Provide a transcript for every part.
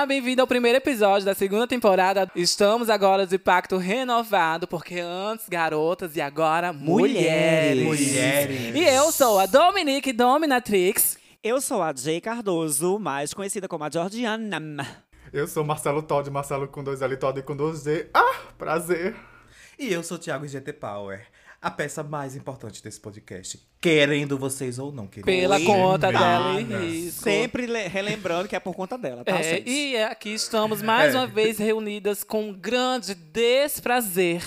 Olá, bem-vindo ao primeiro episódio da segunda temporada. Estamos agora de pacto renovado, porque antes garotas e agora mulheres. Mulheres. E eu sou a Dominique Dominatrix. Eu sou a Jay Cardoso, mais conhecida como a Georgiana. Eu sou Marcelo Todd, Marcelo com dois L, Todd com dois D. Ah, prazer. E eu sou o Thiago GT Power, a peça mais importante desse podcast. Querendo vocês ou não querendo. Pela Oi, conta meninas. dela e risco. Sempre le- relembrando que é por conta dela, tá, É, gente? e aqui estamos mais É. uma vez reunidas com um grande desprazer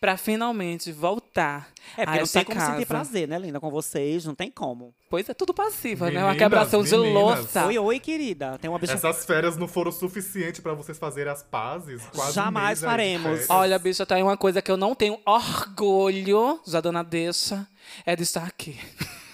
para finalmente voltar É, a porque não essa tem como casa. sentir prazer, né, linda? Com vocês, não tem como. Pois é, tudo passiva, né? Uma Meninas, quebração de meninas. louça. Oi, oi, querida. Tem uma bicha... Essas férias não foram suficientes pra vocês fazerem as pazes? Quase Jamais faremos. Olha, bicha, tá aí uma coisa que eu não tenho orgulho, já dona deixa, é de estar aqui.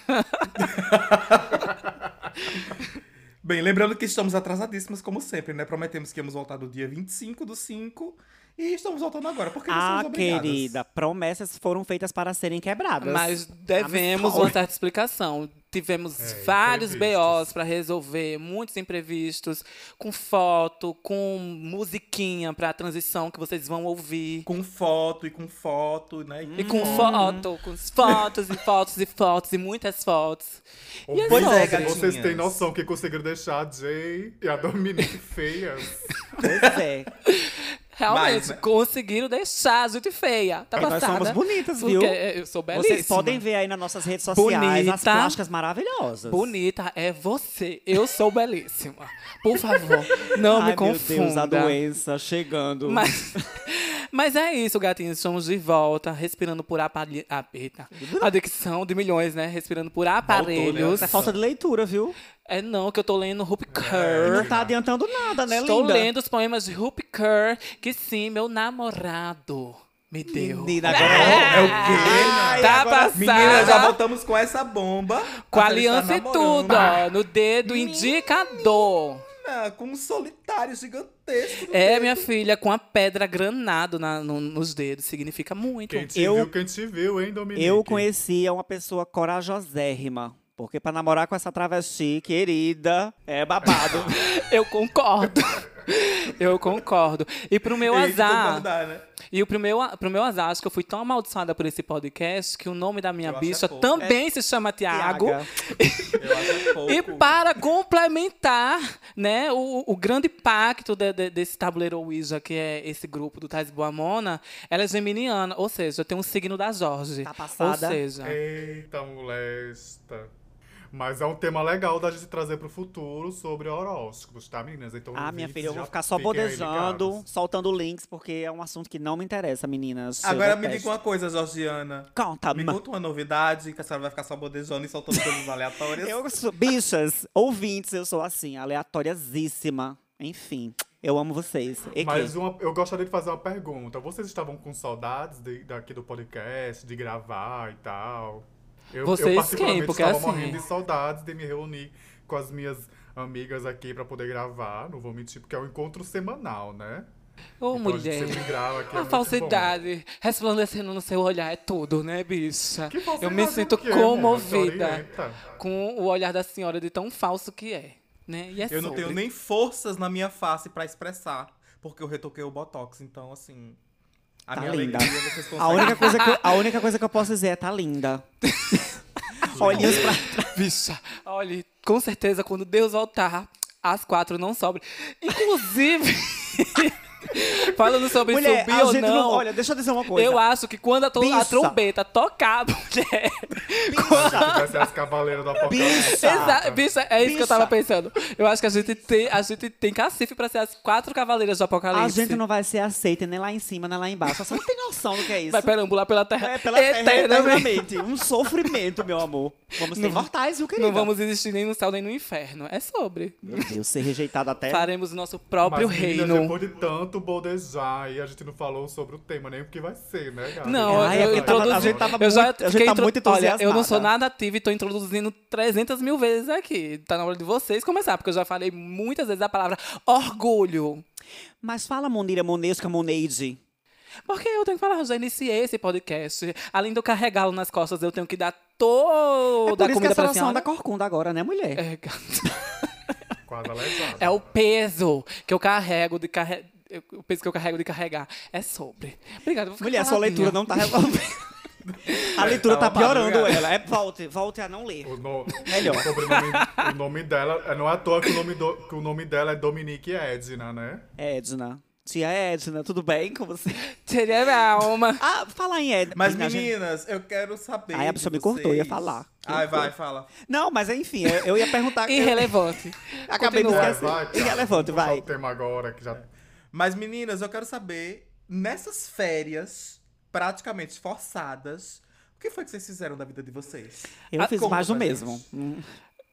Bem, lembrando que estamos atrasadíssimas, como sempre, né? Prometemos que íamos voltar do dia 25 do 5 e estamos voltando agora, porque nós Ah, somos obrigadas. querida, promessas foram feitas para serem quebradas. Mas devemos uma certa explicação. Tivemos É, vários. BOs para resolver, muitos imprevistos, com foto, com musiquinha para a transição que vocês vão ouvir. Com foto e com foto, né? E com foto, com fotos e fotos e fotos e muitas fotos. E é Pois é, gatinhas. Vocês têm noção que conseguiram deixar a Jay e a Dominique feias? Pois é. Realmente, Mas, né? conseguiram deixar a gente feia. Tá Nós passada. somos bonitas, viu? Porque eu sou belíssima. Vocês podem ver aí nas nossas redes sociais as Bonita. plásticas maravilhosas. Bonita é você. Eu sou belíssima. Por favor, não Ai, me confunda. meu Deus, a doença chegando. Mas, mas é isso, gatinhos. Estamos de volta, respirando por aparelhos. Adicção de milhões, né? Respirando por aparelhos. Isso é falta de leitura, viu? É não, que eu tô lendo Rupi Não Kerr. tá adiantando nada, né, Estou linda? lendo os poemas de Rupi Kerr, que sim, meu namorado me deu. Menina, agora É o quê? Ai, Tá agora- passada. Meninas, já voltamos com essa bomba. Com aliança e namorando. tudo, ó, no dedo indicador. Ah, com um solitário gigantesco. no É, dedo. minha filha, com a pedra granado na- no- nos dedos. Significa muito. Quem te Eu- viu, quem te viu, hein, Dominique? Eu conhecia uma pessoa corajosérrima. Porque pra namorar com essa travesti, querida, é babado. Eu concordo. Eu concordo. E pro meu É azar. né? E pro meu, pro meu azar, acho que eu fui tão amaldiçoada por esse podcast que o nome da minha Eu acho bicha é também se chama Tiago. Eu é. E para complementar, né, o, o grande pacto de- de- desse tabuleiro Ouija, que é esse grupo do Tais Boamona, ela é geminiana, ou seja, tem um signo da Jorge. Tá passada. Ou seja, Eita, molesta. Mas é um tema legal da gente trazer pro futuro sobre horóscopos, tá, meninas? Então, Ah, minha filha, eu vou ficar só bodejando, soltando links, porque é um assunto que não me interessa, meninas. Agora me diga uma coisa, Georgiana. Conta, Me conta uma novidade, que a senhora vai ficar só bodejando e soltando coisas aleatórias. Eu sou, bichas, ouvintes, eu sou assim, aleatóriasíssima. Enfim, eu amo vocês. E Mas uma- eu gostaria de fazer uma pergunta. Vocês estavam com saudades de- daqui do podcast, de gravar e tal? Eu, Vocês eu particularmente quem? Porque estava assim- morrendo de saudades de me reunir com as minhas amigas aqui pra poder gravar. Não vou mentir, porque é um encontro semanal, né? ô Então a mulher. sempre grava aqui. é A muito falsidade resplandecendo no seu olhar é tudo, né, bicha? bom. Que Eu me o sinto quê, amor? comovida com o olhar da senhora de tão falso que é. Né? E é Eu não sobre. tenho nem forças na minha face pra expressar, porque eu retoquei o Botox, então assim. A Tá minha linda. alegria vocês A única, coisa que eu, a única coisa que eu posso dizer é tá linda. Olhinhos pra Bicha, olha, com certeza quando Deus voltar, as quatro não sobram. Inclusive, falando sobre Mulher, subir a ou não, não... Olha, deixa eu dizer uma coisa. eu acho que quando a, to- a Bicha. trombeta tocar, mulher. Vai ser as cavaleiras do apocalipse. Bicha. Exa bicha, é isso que eu tava pensando. Eu acho que a gente tem, a gente tem cacife pra ser as quatro cavaleiras do a apocalipse. gente não vai ser aceita nem lá em cima, nem lá embaixo. Você não tem noção do que é isso. vai perambular pela terra, É pela terra eternamente. eternamente. Um sofrimento, meu amor. Vamos ser Não- imortais, viu, querida? Não vamos existir nem no céu nem no inferno. É sobre. Meu Deus, ser rejeitado até... Faremos o nosso próprio Mas, reino. depois de tanto bodejar, e a gente não falou sobre o tema, nem o que vai ser, né, galera? Não, Ai, é eu tava- introduzi... a gente tava eu já muito- a fiquei tá intro- muito Olha, eu não sou nada ativa e tô introduzindo 300 mil vezes aqui. Tá na hora de vocês começar, porque eu já falei muitas vezes a palavra orgulho. Mas fala, Monira Monesca Moneide. Porque eu tenho que falar, eu já iniciei esse podcast. Além de eu carregá-lo nas costas, eu tenho que dar toda É por a isso que comida pra nação senhora. da corcunda agora, né, mulher? É. É o peso que eu carrego de carregar. O peso que eu carrego de carregar é sobre. Obrigada. vou ficar Mulher, sua leitura não tá resolvendo. A leitura tá Tá piorando madrugada. ela. É, volte, volte a não ler. O, no- Melhor. o o nome dela, é, não é à toa que o nome, do- que o nome dela é Dominique Edna, né? Edna. Tia Edna, tudo bem com você? Seria minha alma. Ah, falar em Edna. Mas, meninas, eu quero saber. Ai, a pessoa me cortou, eu ia falar. Ai, vai, fala. Não, mas enfim, eu, eu ia perguntar. eu- Irrelevante. Acabei de esquecer. Irrelevante, vamos vai. o tema agora, que já... Mas, meninas, eu quero saber, nessas férias praticamente forçadas, o que foi que vocês fizeram da vida de vocês? Eu Ah, fiz mais do pra mesmo.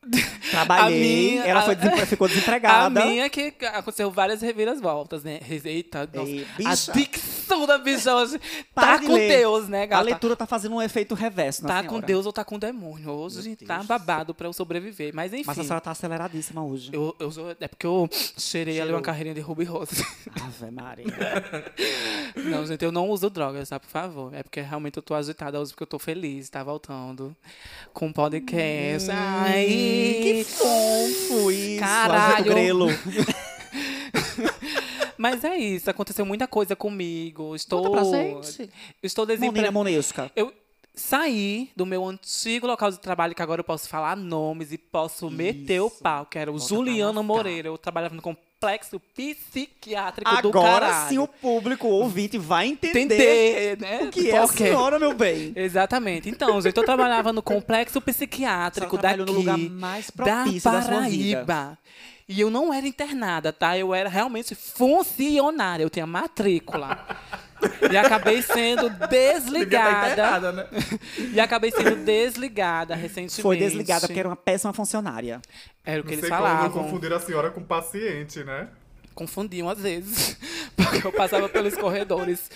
Hum. Trabalhei, minha- ela foi a- desempre- ficou desempregada. A minha que aconteceu várias reviravoltas, né? Eita, nossa. Ei, bicha. A dicção da bicha hoje Para tá de com ler. Deus, né, A gata? leitura tá fazendo um efeito reverso Tá senhora. com Deus ou tá com demônio. Hoje tá do babado pra eu sobreviver. Mas enfim. Mas a senhora tá aceleradíssima hoje. Eu, eu é porque eu cheirei ali uma carreirinha de Ruby Rose. Ave Maria. não, gente, eu não uso drogas, tá? Por favor. É porque realmente eu tô agitada hoje porque eu tô feliz, tá voltando com podcast. Ai, que fofo isso. Caralho. Grelo. Mas é isso, aconteceu muita coisa comigo. Estou. Conta pra gente. Estou Monina desempregada. Monesca. Eu saí do meu antigo local de trabalho, que agora eu posso falar nomes e posso meter o Isso. pau, que era o Bota Juliano lascar. Moreira. Eu trabalhava no complexo psiquiátrico do Agora caralho. sim o público o ouvinte vai entender, Entender, né? o que é a Porque- senhora, meu bem. Exatamente. Então, gente, eu trabalhava no complexo psiquiátrico daqui, no lugar mais da propício da. Paraíba. E eu não era internada, tá? Eu era realmente funcionária. Eu tinha matrícula. E acabei sendo tá desligada. né? e acabei sendo desligada recentemente. Foi desligada porque era uma péssima funcionária. Era o que Não eles sei como falavam. confundir a senhora com paciente, né? Confundiam às vezes. Porque eu passava pelos corredores.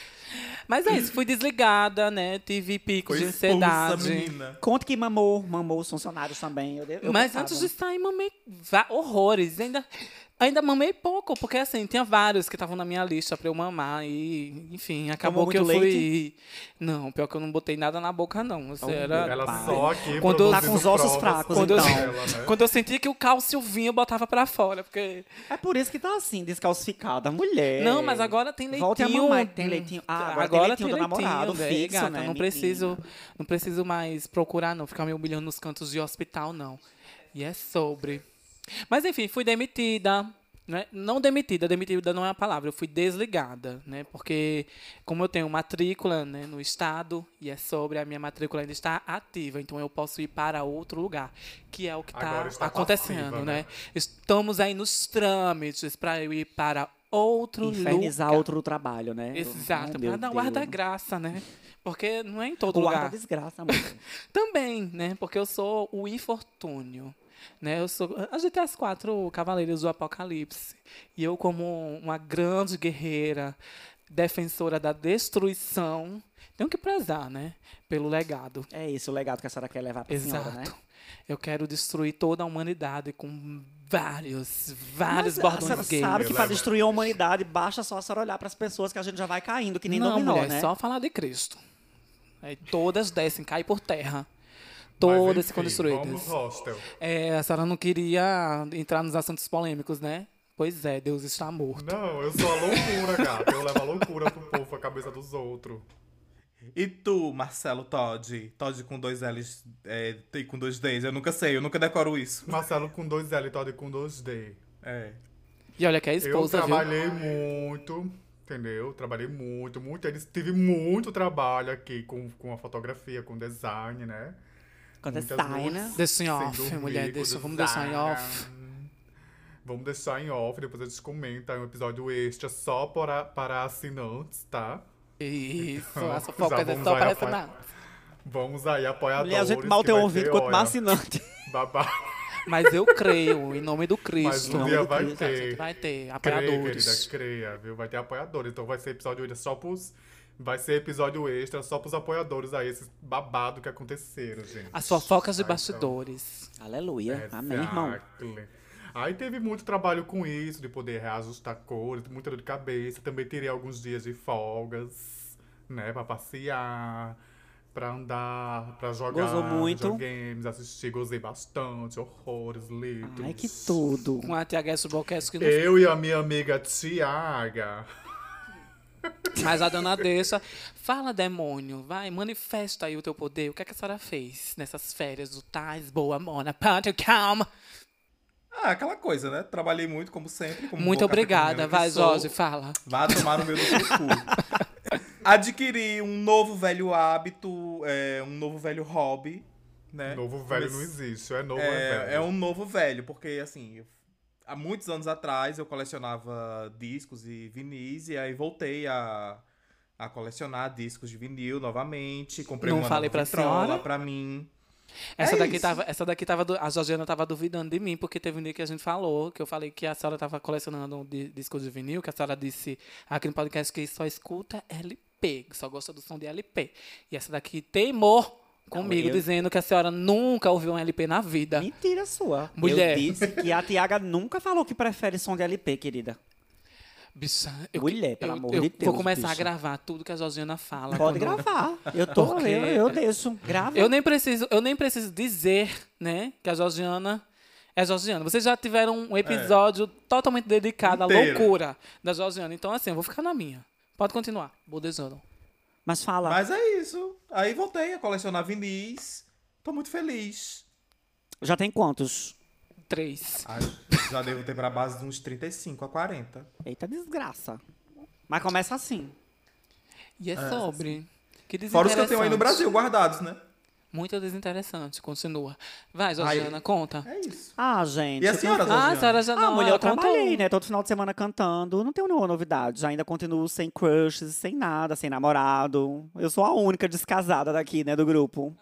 Mas é isso, fui desligada, né? Tive picos Foi de ansiedade. menina. Conte que mamou, mamou os funcionários também. Eu, eu Mas pensava. antes de sair, mamei horrores. Ainda, ainda mamei pouco, porque assim, tinha vários que estavam na minha lista pra eu mamar. E, enfim, acabou que eu muito fui. Não, pior que eu não botei nada na boca, não. Oh, era. Ela pai. só aqui Quando eu- Tá com os ossos provas fracos, Quando eu- então. ela, né? Quando eu sentia que o cálcio vinha, eu botava pra fora. Porque. É por isso que tá assim, descalcificada. Mulher. Não, mas agora tem leitinho. Volte a mamar, tem leitinho. Ah, agora tem leitinho do namorado, velho, fixo, gata, né, Não menina? preciso, não preciso mais procurar, não. Ficar me humilhando nos cantos de hospital, não. E é sobre. Mas enfim, fui demitida. Né? Não demitida, demitida não é a palavra, eu fui desligada, né? Porque como eu tenho matrícula né, no estado e é sobre, a minha matrícula ainda está ativa, então eu posso ir para outro lugar, que é o que Agora está acontecendo, passiva, né? né? Estamos aí nos trâmites para eu ir para outro Infernizar lugar. outro trabalho, né? Exato, para dar guarda-graça, né? Porque não é em todo O lugar. guarda-desgraça, moça. Também, né? Porque eu sou o infortúnio. Né? Eu sou, a gente tem as quatro cavaleiros do Apocalipse. E eu, como uma grande guerreira, defensora da destruição, tenho que prezar, né? Pelo legado. É isso o legado que a senhora quer levar pra Exato. senhora, né? Eu quero destruir toda a humanidade com vários, vários Mas a bordões senhora gays. sabe que Leva. destruir a humanidade, basta só a senhora olhar pras pessoas que a gente já vai caindo, que nem não, dominó, mulher, né? só falar de Cristo. Aí todas descem, caem por terra. Todas enfim. Vamos hostel. É, a senhora não queria entrar nos assuntos polêmicos, né? Pois é, Deus está morto. Não, eu sou a loucura, gata. Eu levo a loucura pro povo, a cabeça dos outros. E tu, Marcelo Todd? Todd com dois L's é, e com dois D's. Eu nunca sei, eu nunca decoro isso. Marcelo com dois L, Todd com dois D. É. E olha que é Eu esposa, viu? trabalhei muito, entendeu? Trabalhei muito, muito. Eles tive muito trabalho aqui com, com a fotografia, com design, né? Quando é Muitas noites né? Em sem off, mulher, deixa, vamos deixar em design. off. Vamos deixar em off, depois a gente comenta. É um episódio extra só para, para assinantes, tá? Isso, Então, fofocas já é vamos só para assinar. Vamos aí, apoiadores. Mulher, a gente mal tem ouvido quanto mais assinante. babá. Mas eu creio, em nome do Mas Cristo. um dia vai Cristo, ter. vai ter Creia, apoiadores. querida, creia, viu? Vai ter apoiadores. Então vai ser episódio extra só pros. Vai ser episódio extra só pros apoiadores aí, esses babado que aconteceram, gente. As fofocas de então. bastidores. Aleluia. Amém, irmão. Aí teve muito trabalho com isso, de poder reajustar cores, muita dor de cabeça. Também tirei alguns dias de folgas, né, pra passear. pra andar, pra jogar Gozou muito? videogames, assistir, gozei bastante, horrores, litros. Ai, que tudo. Com a Tia Subalcast que não Eu e a minha amiga Tiaga. Mas a dona deixa. Fala, demônio, vai, manifesta aí o teu poder. O que, é que a senhora fez nessas férias do Tais Boa Mona Pátio Calma? Ah, aquela coisa, né? Trabalhei muito, como sempre. Como Muito obrigada. Vai. Jorge, fala. Vá tomar no meio do seu cu. Adquiri um novo velho hábito, é, um novo velho hobby, né? Novo velho não Comecei- existe, é novo é, velho. É, é um novo velho, porque assim, eu- há muitos anos atrás eu colecionava discos e vinis, e aí voltei a, a colecionar discos de vinil novamente. Comprei Não uma falei pra senhora? pra mim. Essa É daqui isso. tava, essa daqui tava, a Georgiana tava duvidando de mim, porque teve um dia que a gente falou, que eu falei que a senhora tava colecionando um di- discos de vinil, que a senhora disse aqui no podcast que só escuta LP, que só gosta do som de LP. E essa daqui teimou comigo, eu- dizendo que a senhora nunca ouviu um LP na vida. Mentira sua. Mulher. Eu disse que a Tiaga nunca falou que prefere som de LP, querida. Bicha, eu, Mulher, pelo eu, amor eu de vou Deus, começar a bicha. gravar tudo que a Georgiana fala. Pode quando- gravar. Eu tô, Porque- eu, eu deixo. Grava. Eu nem preciso, eu nem preciso dizer, né, que a Georgiana é Georgiana. Vocês já tiveram um episódio totalmente dedicado à loucura da Georgiana. Então, assim, eu vou ficar na minha. Pode continuar. Bodezano. Mas fala. Mas é isso. Aí voltei a colecionar vinis. Tô muito feliz. Já tem quantos? Três. Ah, já devo ter pra base de uns 35 a 40. Eita desgraça. Mas começa assim. E é sobre. Que Fora os que eu tenho aí no. Brasil guardados, né? Muito desinteressante. Continua. Vai, Georgiana, conta. É isso. Ah, gente. E a senhora, tenho- Ah, a senhora já Ah, não mulher, eu contou. trabalhei, né? Todo final de semana cantando. Não tenho nenhuma novidade. Ainda continuo sem crushes, sem nada, sem namorado. Eu sou a única descasada daqui, né, do grupo.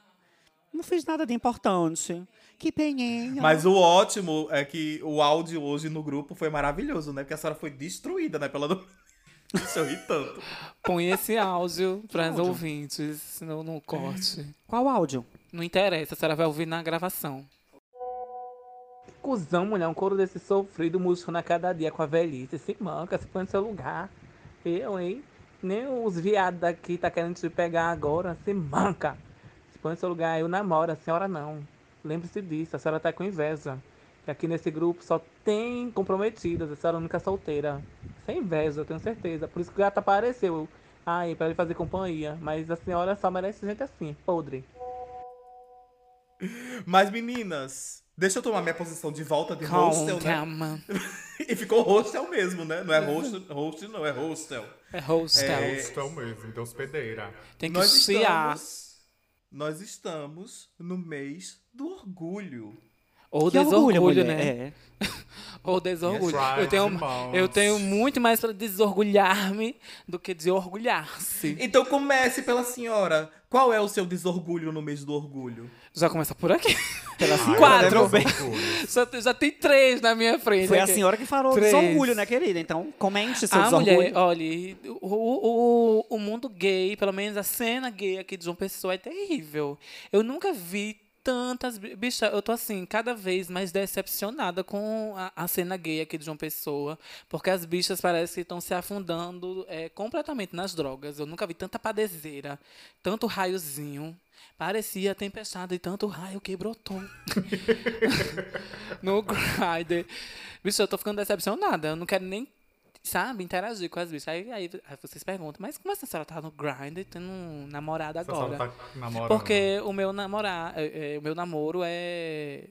Não fiz nada de importante. Que peninha. Mas o ótimo é que o áudio hoje no grupo foi maravilhoso, né? Porque a senhora foi destruída, né? Pela... Isso eu ri tanto. Põe esse áudio para os ouvintes, senão não corte. Qual áudio? Não interessa, a senhora vai ouvir na gravação. Cusão, mulher, um couro desse sofrido, murchando a cada dia com a velhice. Se manca, se põe no seu lugar. Eu, hein? Nem os viados daqui tá querendo te pegar agora. Se manca. Se põe no seu lugar, eu namoro, a senhora não. Lembre-se disso, a senhora tá com inveja. Que aqui nesse grupo só tem comprometidas, a senhora é a única solteira. Sem inveja, eu tenho certeza. Por isso que o gato apareceu aí pra ele fazer companhia. Mas a senhora só merece gente assim, podre. Mas, meninas, deixa eu tomar minha posição de volta de hostel, né? Calma. E ficou hostel mesmo, né? Não é host, host não, é hostel. É hostel. É, Hostel mesmo, então hospedeira. Tem que Nós estamos, nós estamos no mês do orgulho. Ou Que desorgulho, mulher. né? É. Ou desorgulho. Yes, right, eu, tenho, irmãos. eu tenho muito mais pra desorgulhar-me do que de orgulhar-se. Então comece pela senhora. Qual é o seu desorgulho no mês do orgulho? Já começa por aqui. Pela senhora, Quatro. Já, já tem três na minha frente. Foi a aqui. senhora que falou Três. desorgulho, né, querida? Então, comente seu Ah, desorgulho. mulher, olha, o, o, o mundo gay, pelo menos a cena gay aqui de João Pessoa é terrível. Eu nunca vi tantas. bi- Bicha, eu tô assim, cada vez mais decepcionada com a, a cena gay aqui de João Pessoa. Porque as bichas parecem que estão se afundando é, completamente nas drogas. Eu nunca vi tanta padezeira, tanto raiozinho. Parecia tempestade e tanto raio que brotou. no Grindr. Bicho, eu tô ficando decepcionada. Eu não quero nem, sabe, interagir com as bichas. Aí, aí, aí vocês perguntam, mas como assim a senhora tá no Grindr tendo um namorado agora? tá namorando. Porque o meu namorar, é, é, o meu namoro é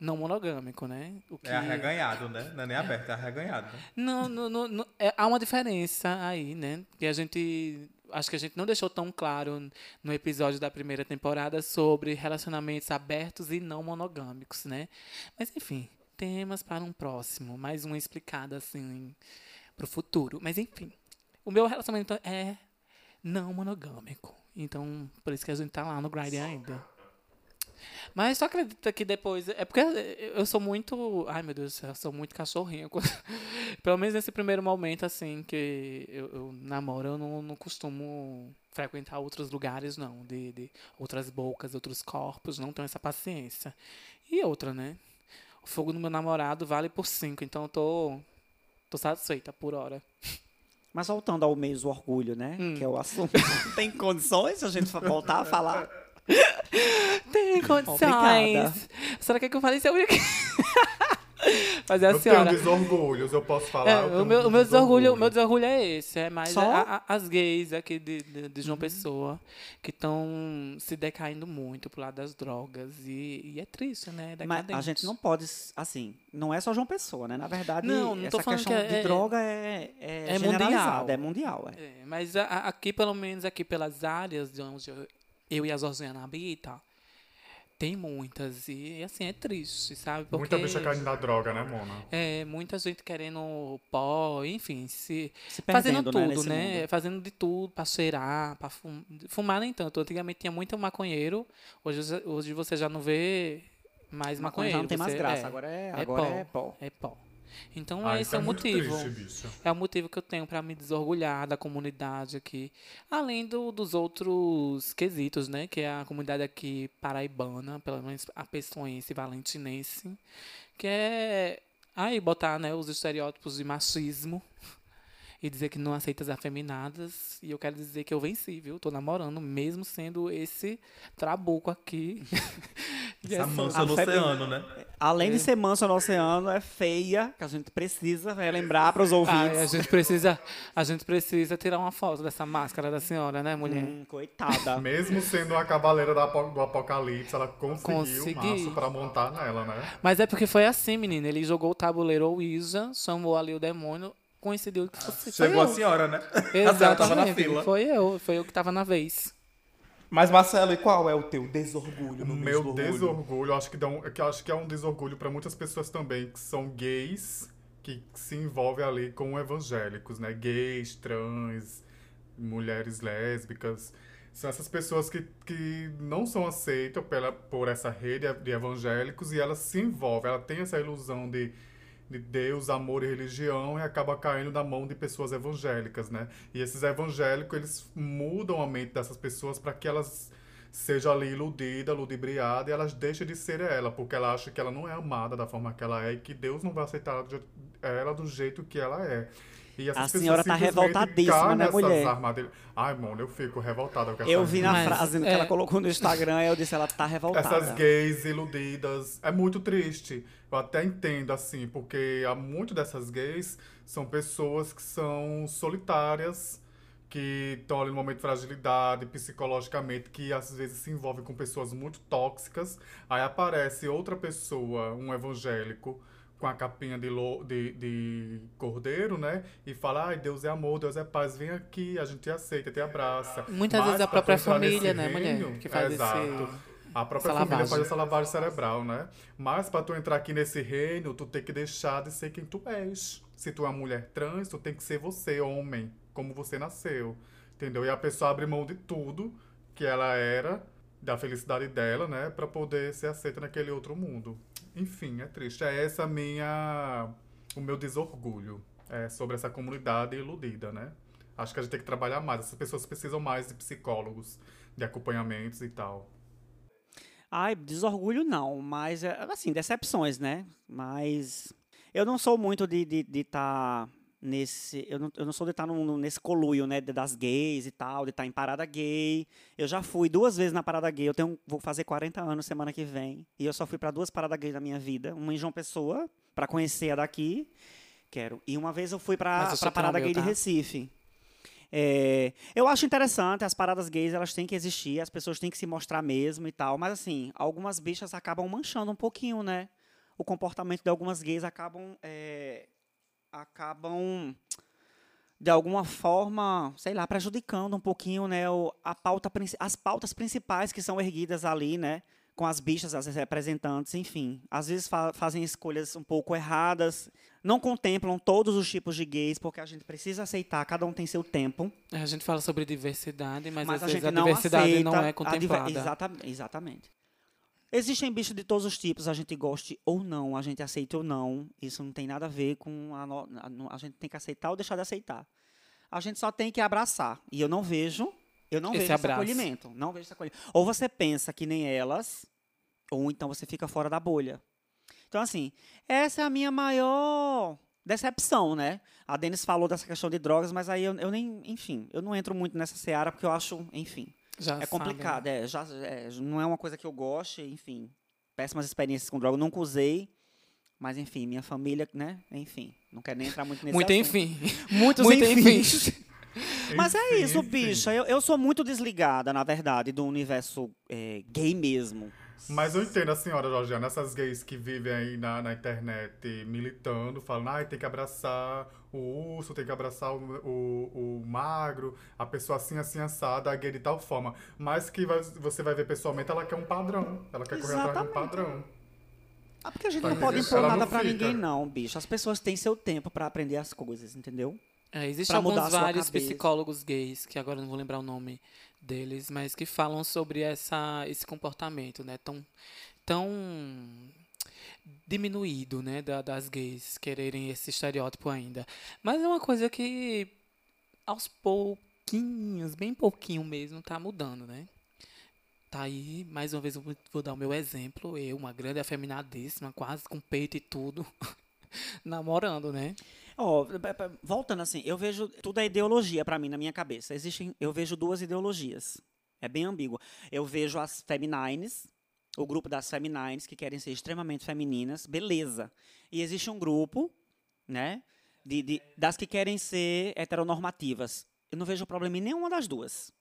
não monogâmico, né? O que É arreganhado, né? Não é nem aberto, é arreganhado. Né? não, não, não, não- é, há uma diferença aí, né? Que a gente. Acho que a gente não deixou tão claro no episódio da primeira temporada sobre relacionamentos abertos e não monogâmicos, né? Mas enfim, temas para um próximo. Mais uma explicada assim pro futuro. Mas enfim, o meu relacionamento é não monogâmico. Então, por isso que a gente tá lá no Grindr ainda. Mas só acredita que depois. É porque eu sou muito. Ai, meu Deus eu sou muito cachorrinho. Pelo menos nesse primeiro momento, assim, que eu, eu namoro, eu não, não costumo frequentar outros lugares, não. De, de outras bocas, outros corpos, não tenho essa paciência. E outra, né? Fogo do meu namorado vale por cinco, então eu tô. tô satisfeita por hora. Mas voltando ao mês do orgulho, né? Hum. Que é o assunto. Tem condições a gente voltar a falar? Tem Obrigada. condições. Será que é que eu falei sobre aqui? Mas é a Eu tenho senhora. desorgulhos, eu posso falar. É, eu tenho o, meu, o meu desorgulho, o meu desorgulho. é esse, é mais Só? a- a- as gays aqui de, de, de João Pessoa que estão se decaindo muito pro lado das drogas e, e é triste, né? Mas Decadente. a gente não pode, assim, não é só João Pessoa, né? Na verdade, Não, não essa questão que é- de droga é, é, é mundial. é mundial. É. É, mas a- a- aqui, pelo menos aqui pelas áreas de onde eu, eu e a Zorziana habitam, tem muitas. E assim, é triste, sabe? Porque Muita bicha caindo na droga, né, Mona? é muita gente querendo pó, enfim, se Se fazendo perdendo, tudo, né? nesse né? mundo. Fazendo de tudo pra cheirar, pra fum... fumar nem tanto. Antigamente tinha muito maconheiro, hoje, hoje você já não vê mais Maconha maconheiro. já não tem mais graça, é, agora é, é agora pó. é pó. é pó. Então Ah, esse é o muito motivo. Triste. É o motivo que eu tenho pra me desorgulhar da comunidade aqui. Além do, dos outros quesitos, né? Que é a comunidade aqui paraibana, pelo menos a pessoense valentinense. Que é aí botar né, os estereótipos de machismo e dizer que não aceita as afeminadas. E eu quero dizer que eu venci, viu? Tô namorando, mesmo sendo esse trabuco aqui. Essa é mancha no oceano, né? Além de ser mansa no oceano, é feia, que a gente precisa relembrar para os Ai, ouvintes. a gente precisa, a gente precisa tirar uma foto dessa máscara da senhora, né, mulher? Hum, coitada. Mesmo sendo a cavaleira do apocalipse, ela conseguiu Consegui. o maço pra montar nela, né? Mas é porque foi assim, menina. Ele jogou o tabuleiro Ouija, chamou ali o demônio, coincidiu que fosse. foi Chegou eu. a senhora, né? Exatamente. A senhora tava na fila. Foi eu, foi eu que tava na vez. Mas, Marcelo, e qual é o teu desorgulho no meu do orgulho? desorgulho, acho que, dá um, que eu acho que é um desorgulho pra muitas pessoas também, que são gays, que se envolvem ali com evangélicos, né? Gays, trans, mulheres lésbicas. São essas pessoas que, que não são aceitas pela, por essa rede de evangélicos e elas se envolvem, ela tem essa ilusão de, de Deus, amor e religião e acaba caindo na mão de pessoas evangélicas, né? E esses evangélicos, eles mudam a mente dessas pessoas para que elas sejam ali iludidas, ludibriadas e elas deixem de ser ela, porque ela acha que ela não é amada da forma que ela é e que Deus não vai aceitar ela do jeito que ela é. E essas A pessoas senhora tá revoltadíssima, né, mulher? armadilhas. Ai, mano, eu fico revoltada com essa Eu vi na Mas, frase que é. ela colocou no Instagram, eu disse, ela tá revoltada. essas gays iludidas. É muito triste. Eu até entendo, assim, porque há muito dessas gays são pessoas que são solitárias, que estão ali no momento de fragilidade, psicologicamente, que às vezes se envolvem com pessoas muito tóxicas. Aí aparece outra pessoa, um evangélico, com a capinha de, lo, de, de cordeiro, né? E fala, ai, Deus é amor, Deus é paz, vem aqui, a gente te aceita, te abraça. Muitas Mas vezes a pra tu própria família, né, mulher, reino- que faz esse- Exato. A própria essa família lavagem. faz essa lavagem cerebral, né? Mas pra tu entrar aqui nesse reino, tu tem que deixar de ser quem tu és. Se tu é uma mulher trans, tu tem que ser você, homem, como você nasceu. Entendeu? E a pessoa abre mão de tudo que ela era, da felicidade dela, né? Pra poder ser aceita naquele outro mundo. Enfim, é triste. É essa minha... o meu desorgulho. É sobre essa comunidade iludida, né? Acho que a gente tem que trabalhar mais. Essas pessoas precisam mais de psicólogos, de acompanhamentos e tal. Ai, desorgulho não, mas, é, assim, decepções, né? Mas eu não sou muito de estar de, de tá nesse... Eu não, eu não sou de estar nesse coluio, né? Das gays e tal, de estar em parada gay. Eu já fui duas vezes na parada gay. Eu tenho, vou fazer 40 anos semana que vem. E eu só fui para duas paradas gays na minha vida. Uma em João Pessoa, para conhecer a daqui. Quero. E uma vez eu fui para eu a parada gay meu, de tá? Recife. É, eu acho interessante, as paradas gays elas têm que existir, as pessoas têm que se mostrar mesmo e tal, mas assim, algumas bichas acabam manchando um pouquinho, né? O comportamento de algumas gays acabam. é, acabam de alguma forma, sei lá, prejudicando um pouquinho, né, a pauta, as pautas principais que são erguidas ali, né, com as bichas, as representantes, enfim. Às vezes fa- fazem escolhas um pouco erradas, não contemplam todos os tipos de gays, porque a gente precisa aceitar, cada um tem seu tempo. A gente fala sobre diversidade, mas, Mas, a gente não diversidade aceita não é contemplada. Exata- exatamente. Existem bichos de todos os tipos, a gente goste ou não, a gente aceite ou não. Isso não tem nada a ver com a, no- a, no- a gente tem que aceitar ou deixar de aceitar. A gente só tem que abraçar. E eu não vejo, eu não Esse vejo abraço. esse acolhimento. Não vejo esse acolhimento. Ou você pensa que nem elas, ou então você fica fora da bolha. Então, assim, essa é a minha maior decepção, né? A Denis falou dessa questão de drogas, mas aí eu, eu nem, enfim, eu não entro muito nessa seara porque eu acho, enfim, Já é complicado, é, já, é, não é uma coisa que eu goste, enfim, péssimas experiências com droga, eu nunca usei, mas enfim, minha família, né? Enfim, não quero nem entrar muito nesse Muito assunto. enfim. Muitos Muito enfim. Mas é isso, bicha. Eu, eu sou muito desligada, na verdade, do universo é, gay mesmo. Mas eu entendo a senhora, Georgiana, essas gays que vivem aí na, na internet militando, falando, ai, tem que abraçar o urso, tem que abraçar o, o, o magro, a pessoa assim, assim, assada, a gay de tal forma. Mas que vai- você vai ver pessoalmente, ela quer um padrão. Ela quer correr atrás de um padrão. Ah, porque a gente Tá não pode impor nada pra fica. ninguém, não, bicho. As pessoas têm seu tempo pra aprender as coisas, entendeu? É, Existem Pra alguns vários psicólogos gays, que agora eu não vou lembrar o nome deles, mas que falam sobre essa, esse comportamento, né? Tão, tão diminuído, né? Da, das gays quererem esse estereótipo ainda. Mas é uma coisa que aos pouquinhos, bem pouquinho mesmo, tá mudando, né? Tá aí, mais uma vez eu vou- dar o meu exemplo. Eu, uma grande afeminadíssima, quase com peito e tudo, namorando, né? P- voltando assim, eu vejo tudo é ideologia pra mim na minha cabeça. Existem, eu vejo duas ideologias. É bem ambíguo. Eu vejo as feminines, o grupo das feminines que querem ser extremamente femininas, beleza. E existe um grupo, né, de, de- das que querem ser heteronormativas. Eu não vejo problema em nenhuma das duas.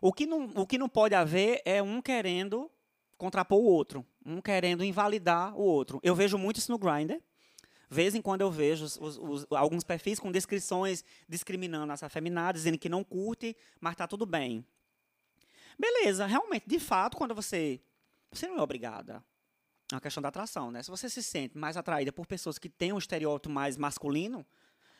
O que não, o que não pode haver é um querendo contrapor o outro, um querendo invalidar o outro. Eu vejo muito isso no Grindr. Vez em quando eu vejo os- os- alguns perfis com descrições discriminando as afeminadas, dizendo que não curte, mas tá tudo bem. Beleza, realmente, de fato, quando você. Você não é obrigada. É uma questão da atração, né? Se você se sente mais atraída por pessoas que têm um estereótipo mais masculino,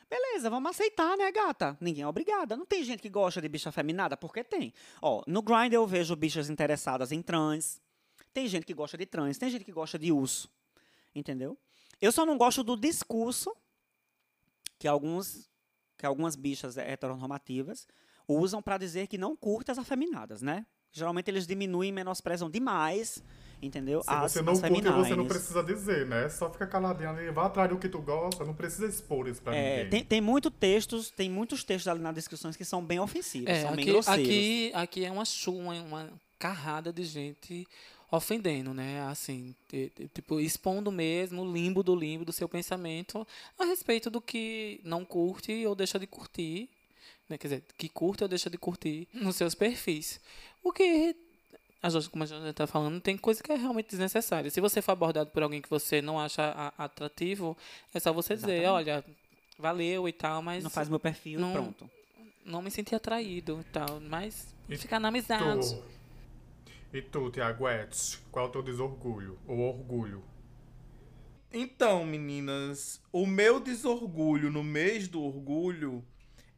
beleza, vamos aceitar, né, gata? Ninguém é obrigada. Não tem gente que gosta de bicha afeminada, porque tem. Ó, no Grindr eu vejo bichas interessadas em trans. Tem gente que gosta de trans, tem gente que gosta de urso. Entendeu? Eu só não gosto do discurso que alguns que algumas bichas heteronormativas usam para dizer que não curtem as afeminadas, né? Geralmente eles diminuem e menosprezam demais, entendeu? Se as, você não as curte, você não precisa dizer, né? Só fica caladinho ali, vá atrás do que tu gosta, não precisa expor isso pra É, ninguém. tem, tem muito textos, tem muitos textos ali nas descrições que são bem ofensivos, É, são bem aqui, grosseiros. aqui, aqui é uma chuva, uma carrada de gente ofendendo, né? Assim, ti- ti- tipo, expondo mesmo o limbo do limbo do seu pensamento a respeito do que não curte ou deixa de curtir, né? Quer dizer, que curte ou deixa de curtir nos seus perfis. O que, a como a gente está falando, tem coisa que é realmente desnecessária. Se você for abordado por alguém que você não acha atrativo, é só você dizer, Exatamente. olha, valeu e tal, mas Não faz meu perfil não- pronto. não me senti atraído e tal, mas E ficar na amizade. Tu, e tu, Tiago Etz, qual é o teu desorgulho? Ou orgulho? Então, meninas, o meu desorgulho no mês do orgulho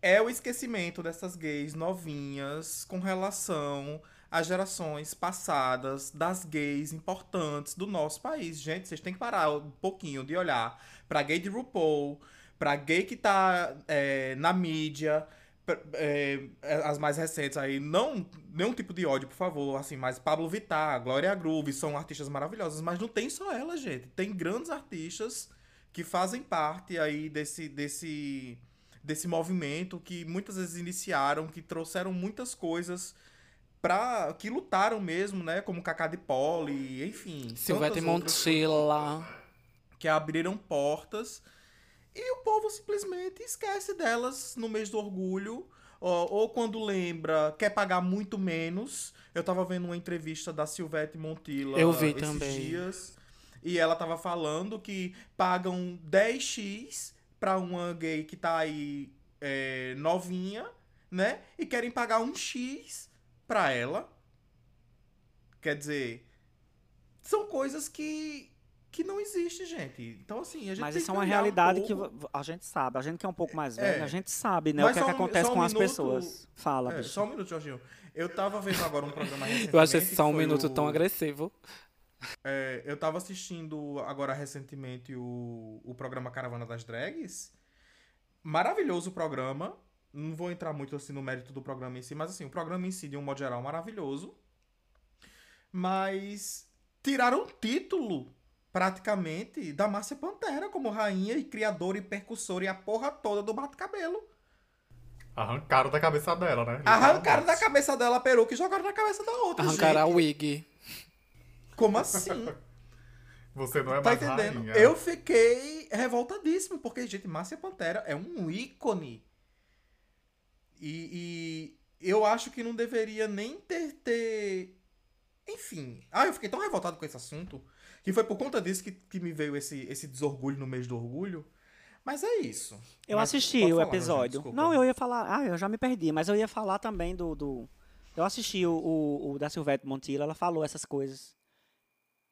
é o esquecimento dessas gays novinhas com relação às gerações passadas das gays importantes do nosso país. Gente, vocês têm que parar um pouquinho de olhar pra gay de RuPaul, pra gay que tá é, na mídia, é, as mais recentes aí, não nenhum tipo de ódio, por favor, assim, mas Pablo Vittar, Glória Groove são artistas maravilhosas, mas não tem só elas, gente. Tem grandes artistas que fazem parte aí desse desse desse movimento que muitas vezes iniciaram, que trouxeram muitas coisas para que lutaram mesmo, né, como Cacá de Poli, enfim, Silvete Montilla. que abriram portas e o povo simplesmente esquece delas no mês do orgulho. Ou, ou quando lembra, quer pagar muito menos. Eu tava vendo uma entrevista da Silvete Montilla Eu vi esses também. dias. E ela tava falando que pagam 10x pra uma gay que tá aí é, novinha, né? E querem pagar um X pra ela. Quer dizer, são coisas que, que não existem, gente. Então, assim, a gente Mas isso é uma realidade um que a gente sabe. A gente que é um pouco mais É. velho, a gente sabe, né? Mas o que, é que um- acontece um com as minuto- pessoas. Fala, É, bicho. só um minuto, Jorginho. Eu tava vendo agora um programa recentemente. Eu acho esse só um minuto o- tão agressivo. É, eu tava assistindo agora recentemente o, o programa Caravana das Drags. Maravilhoso o programa. Não vou entrar muito assim no mérito do programa em si, mas assim, o programa em si, de um modo geral, maravilhoso. Mas tiraram o título praticamente da Márcia Pantera como rainha e criadora e percussora e a porra toda do bate-cabelo. Arrancaram da cabeça dela, né? Arrancaram da cabeça dela a peruca e jogaram na cabeça da outra. Arrancaram a gente. wig. Como assim? Você não é Tá mais entendendo? rainha. Eu fiquei revoltadíssimo, porque, gente, Márcia Pantera é um ícone. E, e eu acho que não deveria nem ter, ter. Enfim. Ah, eu fiquei tão revoltado com esse assunto. Que foi por conta disso que, que me veio esse, esse desorgulho no mês do orgulho. Mas é isso. Eu Mas assisti o falar, episódio. Rogério, não, eu ia falar. Ah, eu já me perdi, mas eu ia falar também do. do... Eu assisti o, o, o da Silvete Montilla, ela falou essas coisas.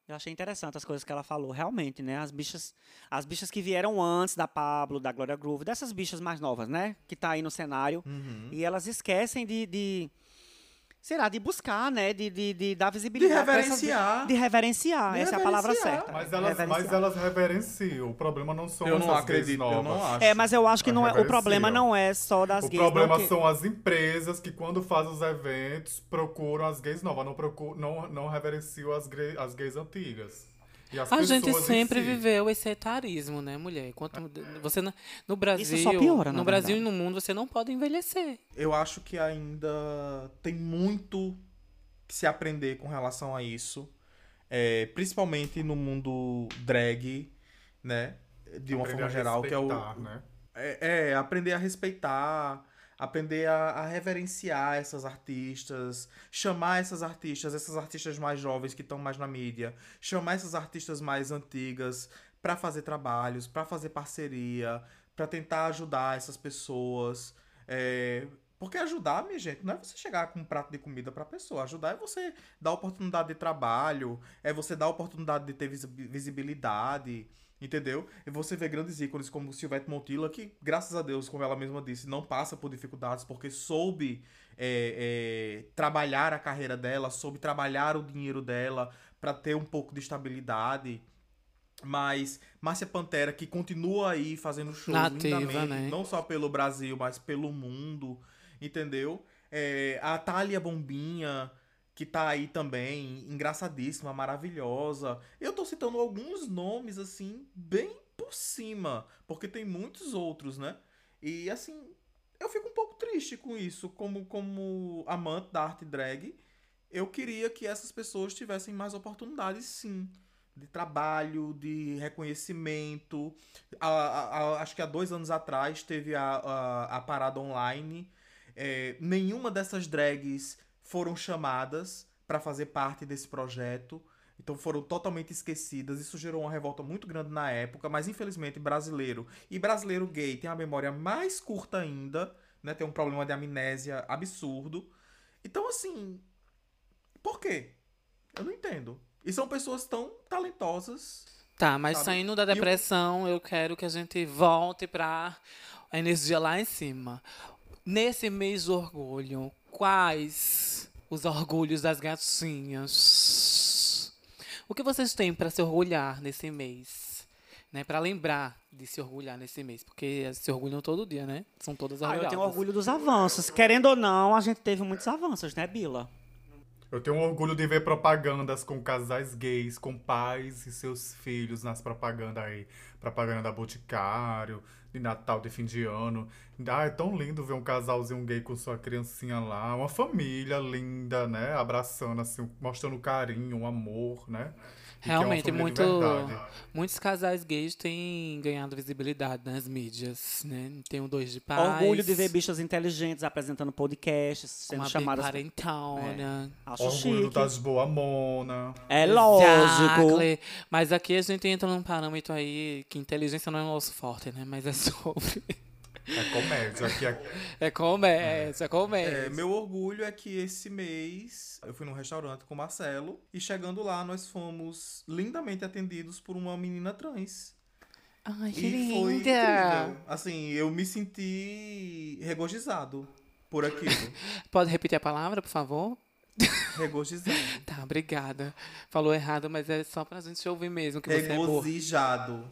Eu achei interessante as coisas que ela falou, realmente, né? As bichas, as bichas que vieram antes da Pablo, da Gloria Groove, dessas bichas mais novas, né? Que tá aí no cenário. Uhum. E elas esquecem de, de sei lá, de buscar, né? De, de, de dar De visibilidade. essas- reverenciar. De reverenciar, De essa é a palavra reverenciar. certa. Mas elas, Reverenciar. mas elas reverenciam. O problema não são Eu não essas gays acredito, eu não novas. acho. É, mas eu acho que Elas não é, o problema não é só das O gays. não, problema que- são as empresas que, quando fazem os eventos, procuram as gays novas, não, procuram, não, não reverenciam as, as gays antigas. E A gente sempre si. viveu esse etarismo, né, mulher? Enquanto você não- no Brasil, só piora, no Brasil e verdade. no mundo você não pode envelhecer. Eu acho que ainda tem muito que se aprender com relação a isso. É, principalmente no mundo drag, né? De uma Aprender forma geral, que é o. né? É, é, aprender a respeitar, aprender a, a reverenciar essas artistas, chamar essas artistas, essas artistas mais jovens que estão mais na mídia, chamar essas artistas mais antigas pra fazer trabalhos, pra fazer parceria, pra tentar ajudar essas pessoas. É, porque ajudar, minha gente, não é você chegar com um prato de comida pra pessoa. Ajudar é você dar oportunidade de trabalho, é você dar oportunidade de ter visi- visibilidade. Entendeu? E você vê grandes ícones como Silvete Montilla, que, graças a Deus, como ela mesma disse, não passa por dificuldades porque soube é, é, trabalhar a carreira dela, soube trabalhar o dinheiro dela pra ter um pouco de estabilidade. Mas Márcia Pantera, que continua aí fazendo shows Nativa, né? não só pelo Brasil, mas pelo mundo, entendeu? É, a Thalia Bombinha, que tá aí também, engraçadíssima, maravilhosa. Eu tô citando alguns nomes, assim, bem por cima, porque tem muitos outros, né? E, assim, eu fico um pouco triste com isso, como, como amante da arte drag. Eu queria que essas pessoas tivessem mais oportunidades, sim. De trabalho, de reconhecimento. A- a- a- acho que há dois anos atrás teve a, a, parada online. É, nenhuma dessas drags foram chamadas para fazer parte desse projeto. Então foram totalmente esquecidas. Isso gerou uma revolta muito grande na época, mas infelizmente brasileiro e brasileiro gay tem a memória mais curta ainda, né? Tem um problema de amnésia absurdo. Então assim, por quê? Eu não entendo. E são pessoas tão talentosas. Tá, mas Sabe? saindo da depressão, eu quero que a gente volte pra a energia lá em cima. Nesse mês do orgulho, quais os orgulhos das gatinhas? O que vocês têm pra se orgulhar nesse mês? Né, para lembrar de se orgulhar nesse mês, porque se orgulham todo dia, né? São todas Ah, eu orgulhosas. tenho orgulho dos avanços. Querendo ou não, a gente teve muitos avanços, né, Bila? Eu tenho orgulho de ver propagandas com casais gays, com pais e seus filhos nas propagandas aí. Propaganda da Boticário, de Natal, de fim de ano. Ah, é tão lindo ver um casalzinho gay com sua criancinha lá. Uma família linda, né? Abraçando, assim, mostrando carinho, um amor, né? É uma Realmente, família muito, muitos casais gays têm ganhado visibilidade nas mídias, né? Tem o Dois de Paz. Orgulho de ver bichas inteligentes apresentando podcasts, sendo uma chamadas. parentona. Acho Orgulho chique. das boa mona. É lógico. Exactly. Mas aqui a gente entra num parâmetro aí que inteligência não é o nosso forte, né? Mas é sobre. É comédia. Aqui é... É comédia, é comédia. É, meu orgulho é que esse mês eu fui num restaurante com o Marcelo e chegando lá nós fomos lindamente atendidos por uma menina trans. Ai, que e foi linda. incrível. Assim, eu me senti regozijado por aquilo. Pode repetir a palavra, por favor? regozijado. Tá, obrigada. Falou errado, mas é só pra gente ouvir mesmo que você é. Regozijado.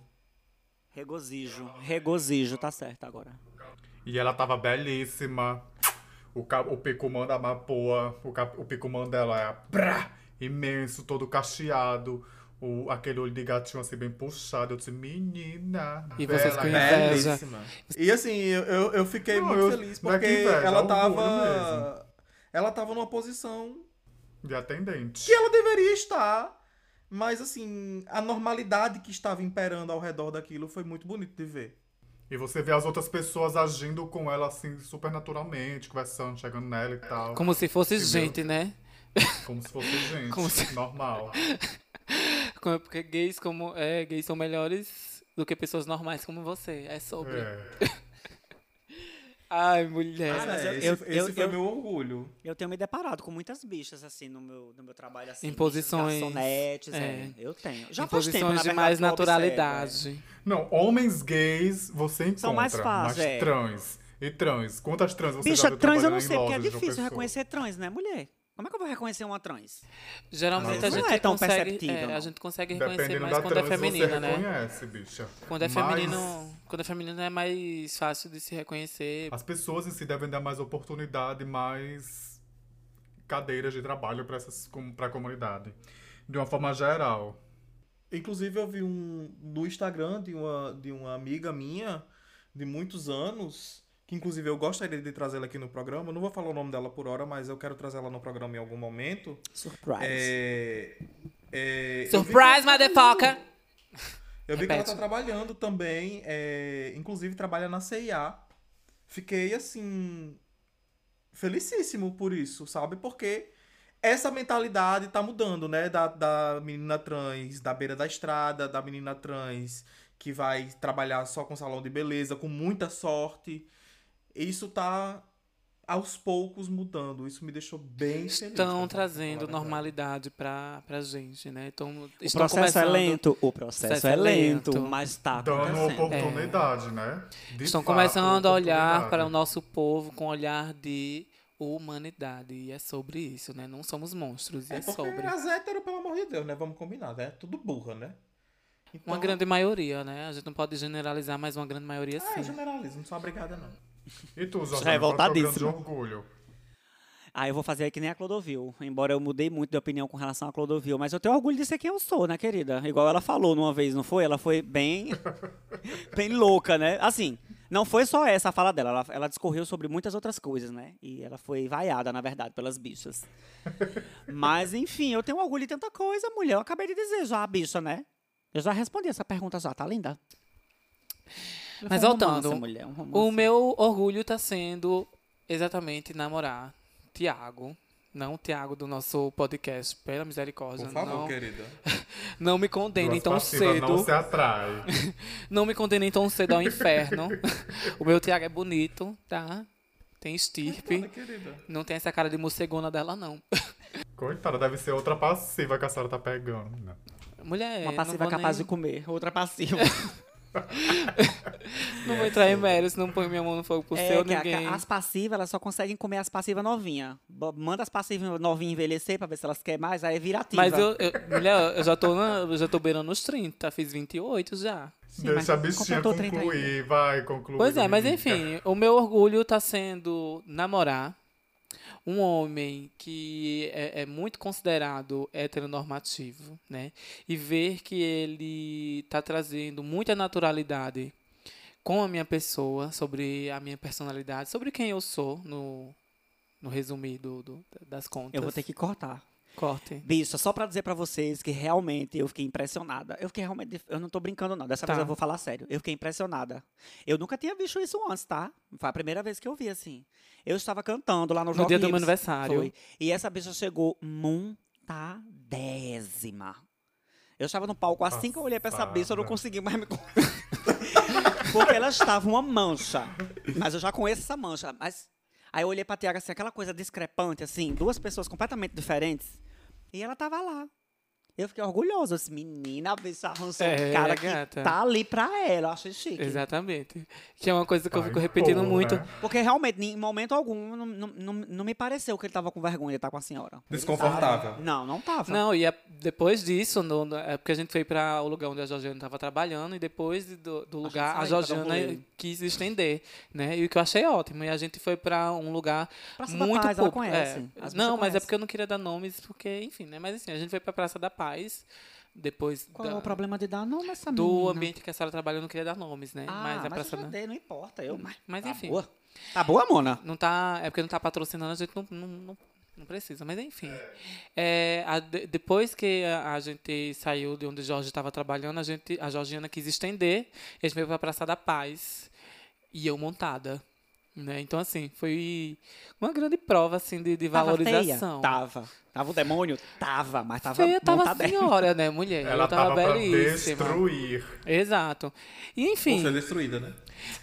Regozijo. Regozijo, tá certo agora. E ela tava belíssima. O, ca... o picumã da Mapoa, o, cap... o picumã dela é brá, imenso, todo cacheado. o, aquele olho de gatinho assim bem puxado. Eu disse, menina. E vocês bela, né? inveja. Belíssima. E assim, eu, eu, fiquei Não, muito eu- feliz é porque que inveja, é ela tava. Ela tava numa posição De atendente. que ela deveria estar. Mas assim, a normalidade que estava imperando ao redor daquilo foi muito bonito de ver. E você vê as outras pessoas agindo com ela assim, super naturalmente, conversando, chegando nela e tal. Como, Como se fosse Entendeu? gente, né? se fosse gente. Como se- Normal. Como- Porque gays, como, é, gays são melhores do que pessoas normais como você. É sobre. É. Ai, mulher. Ah, mas É, eu- esse eu- esse eu- foi eu- meu orgulho. Eu tenho me deparado com muitas bichas, assim, no meu, no meu trabalho, assim. Em posições, garçonetes, é. é. Eu tenho. Já em faz tempo, posições na de verdade, mais eu observo, é. naturalidade. Não, homens gays você encontra. São mais fáceis, Mas é. trans. E trans? Quantas trans você já Bicha, viu trans eu não sei, porque é difícil reconhecer trans, né, mulher? Como é que eu vou reconhecer uma trans? Geralmente Mas a não gente é tão consegue, perceptível, é, a não. gente consegue reconhecer Dependendo mais quando trans, é feminina, você né? reconhece, bicha. Quando é Mas feminino, quando é feminino é mais fácil de se reconhecer. As pessoas em si devem dar mais oportunidade, mais cadeiras de trabalho para a comunidade. De uma forma geral. Inclusive, eu vi um no Instagram de uma, de uma amiga minha de muitos anos, que inclusive eu gostaria de trazê-la aqui no programa. Eu não vou falar o nome dela por hora, mas eu quero trazê-la no programa em algum momento. Surprise. É, é, vi Surprise, tá motherfucker! Eu vi que ela tá trabalhando também, é, inclusive trabalha na CIA. Fiquei assim felicíssimo por isso, sabe? Porque essa mentalidade tá mudando, né? Da, da menina trans da beira da estrada, da menina trans que vai trabalhar só com salão de beleza, com muita sorte. Isso tá aos poucos mudando. Isso me deixou bem feliz. Estão trazendo normalidade pra, pra gente, né? Então, O estão processo é lento, o processo processo é é lento, lento. mas tá Dando acontecendo. oportunidade, né? De Estão fato, começando a olhar para o nosso povo com olhar de humanidade. E é sobre isso, né? Não somos monstros, É é, sobre. as héteros, pelo amor de Deus, né? Vamos combinar, né? Tudo burra, né? Então, Uma grande maioria, né? A gente não pode generalizar, mas uma grande maioria Ah, sim. generaliza, não sou obrigada, não. E tu, é é grande revoltadíssimo. orgulho? Ah, eu vou fazer que nem a Clodovil. Embora eu mudei muito de opinião com relação a Clodovil, mas eu tenho orgulho de ser quem eu sou, né, querida? Igual ela falou numa vez, não foi? Ela foi bem bem louca, né? Assim, não foi só essa a fala dela, ela, ela discorreu sobre muitas outras coisas, né? E ela foi vaiada, na verdade, pelas bichas. Mas, enfim, eu tenho orgulho de tanta coisa, mulher. Eu acabei de dizer já, a bicha, né? Eu já respondi essa pergunta já, tá linda? Mas um voltando, romance, mulher, um. O meu orgulho tá sendo exatamente namorar Tiago. Não o Tiago do nosso podcast, pela misericórdia. Por favor, não, querida. não me condenem tão cedo. não se atrai. Não me condenem tão cedo ao inferno. o meu Tiago é bonito, tá? Tem estirpe. Querida. Não tem essa cara de morcegona dela, não. Coitada, deve ser outra passiva que a senhora tá pegando. né? Mulher, Uma passiva capaz nem- de comer, outra passiva. Não vou entrar em méritos, não põe minha mão no fogo por É, seu a- ninguém. que as passivas, elas só conseguem comer as passivas novinhas. Manda as passivas novinhas envelhecer pra ver se elas querem mais, aí vira ativa. Mas eu, eu, mulher, eu já tô, na, eu já tô beirando os 30, fiz 28 já. Sim, Deixa a bichinha completou 30 concluir, vai, conclui. Pois é, mas enfim, o meu orgulho tá sendo namorar um homem que é, é muito considerado heteronormativo, né? E ver que ele tá trazendo muita naturalidade com a minha pessoa, sobre a minha personalidade, sobre quem eu sou, no, no resumido do, das contas. Eu vou ter que cortar. Corte. Bicho, só pra dizer pra vocês que realmente eu fiquei impressionada. Eu fiquei realmente. Eu não tô brincando, não. Dessa Tá. vez eu vou falar sério. Eu fiquei impressionada. Eu nunca tinha visto isso antes, tá? Foi a primeira vez que eu vi, assim. Eu estava cantando lá no, No Rock dia do Hits. meu aniversário. Foi. E essa bicha chegou montadésima. Eu estava no palco, assim que eu olhei pra essa bicha, eu não consegui mais me. Porque ela estava uma mancha. Mas eu já conheço essa mancha. Mas aí eu olhei pra Tiago assim, aquela coisa discrepante, assim, duas pessoas completamente diferentes. E ela tava lá. Eu fiquei orgulhosa. Disse, menina, a bicha arranjou É, um cara que gata. tá ali pra ela. Eu achei chique. Exatamente. Que é uma coisa que eu Vai fico repetindo pôr, muito. Porque realmente, em momento algum, não, não, não, me pareceu que ele tava com vergonha de estar com a senhora. Desconfortável. Não, não tava. Não, e a- depois disso, no, no- é porque a gente foi para o lugar onde a Georgiana estava trabalhando e depois do, do lugar a pra um Georgiana quis estender, né? E o que eu achei ótimo. E a gente foi para um lugar Praça da muito Paz, ela público. conhece. É. Não, mas é porque eu não queria dar nomes, porque, enfim, né? Mas assim, a gente foi para Praça da Paz, depois Qual da- é o problema de dar nome a essa do menina? ambiente que a senhora trabalha, eu não queria dar nomes, né? Ah, mas mas, a praça eu já não, dei, não importa. Eu, mas, mas tá enfim. boa. Tá boa, Mona? não tá, é porque não tá patrocinando, a gente não, não, não, não precisa, mas enfim. É, a- de- depois que a, a gente saiu de onde o Jorge estava trabalhando, a gente, a Georgiana quis estender, a gente veio pra Praça da Paz, e eu montada. Né? Então, assim, foi uma grande prova assim, de, de Tava valorização. feia? Tava. Tava o demônio? Tava, mas tava Feia tava senhora, né, mulher? Ela eu tava, tava pra belíssima. destruir. Exato. E, enfim, Por ser destruída, né?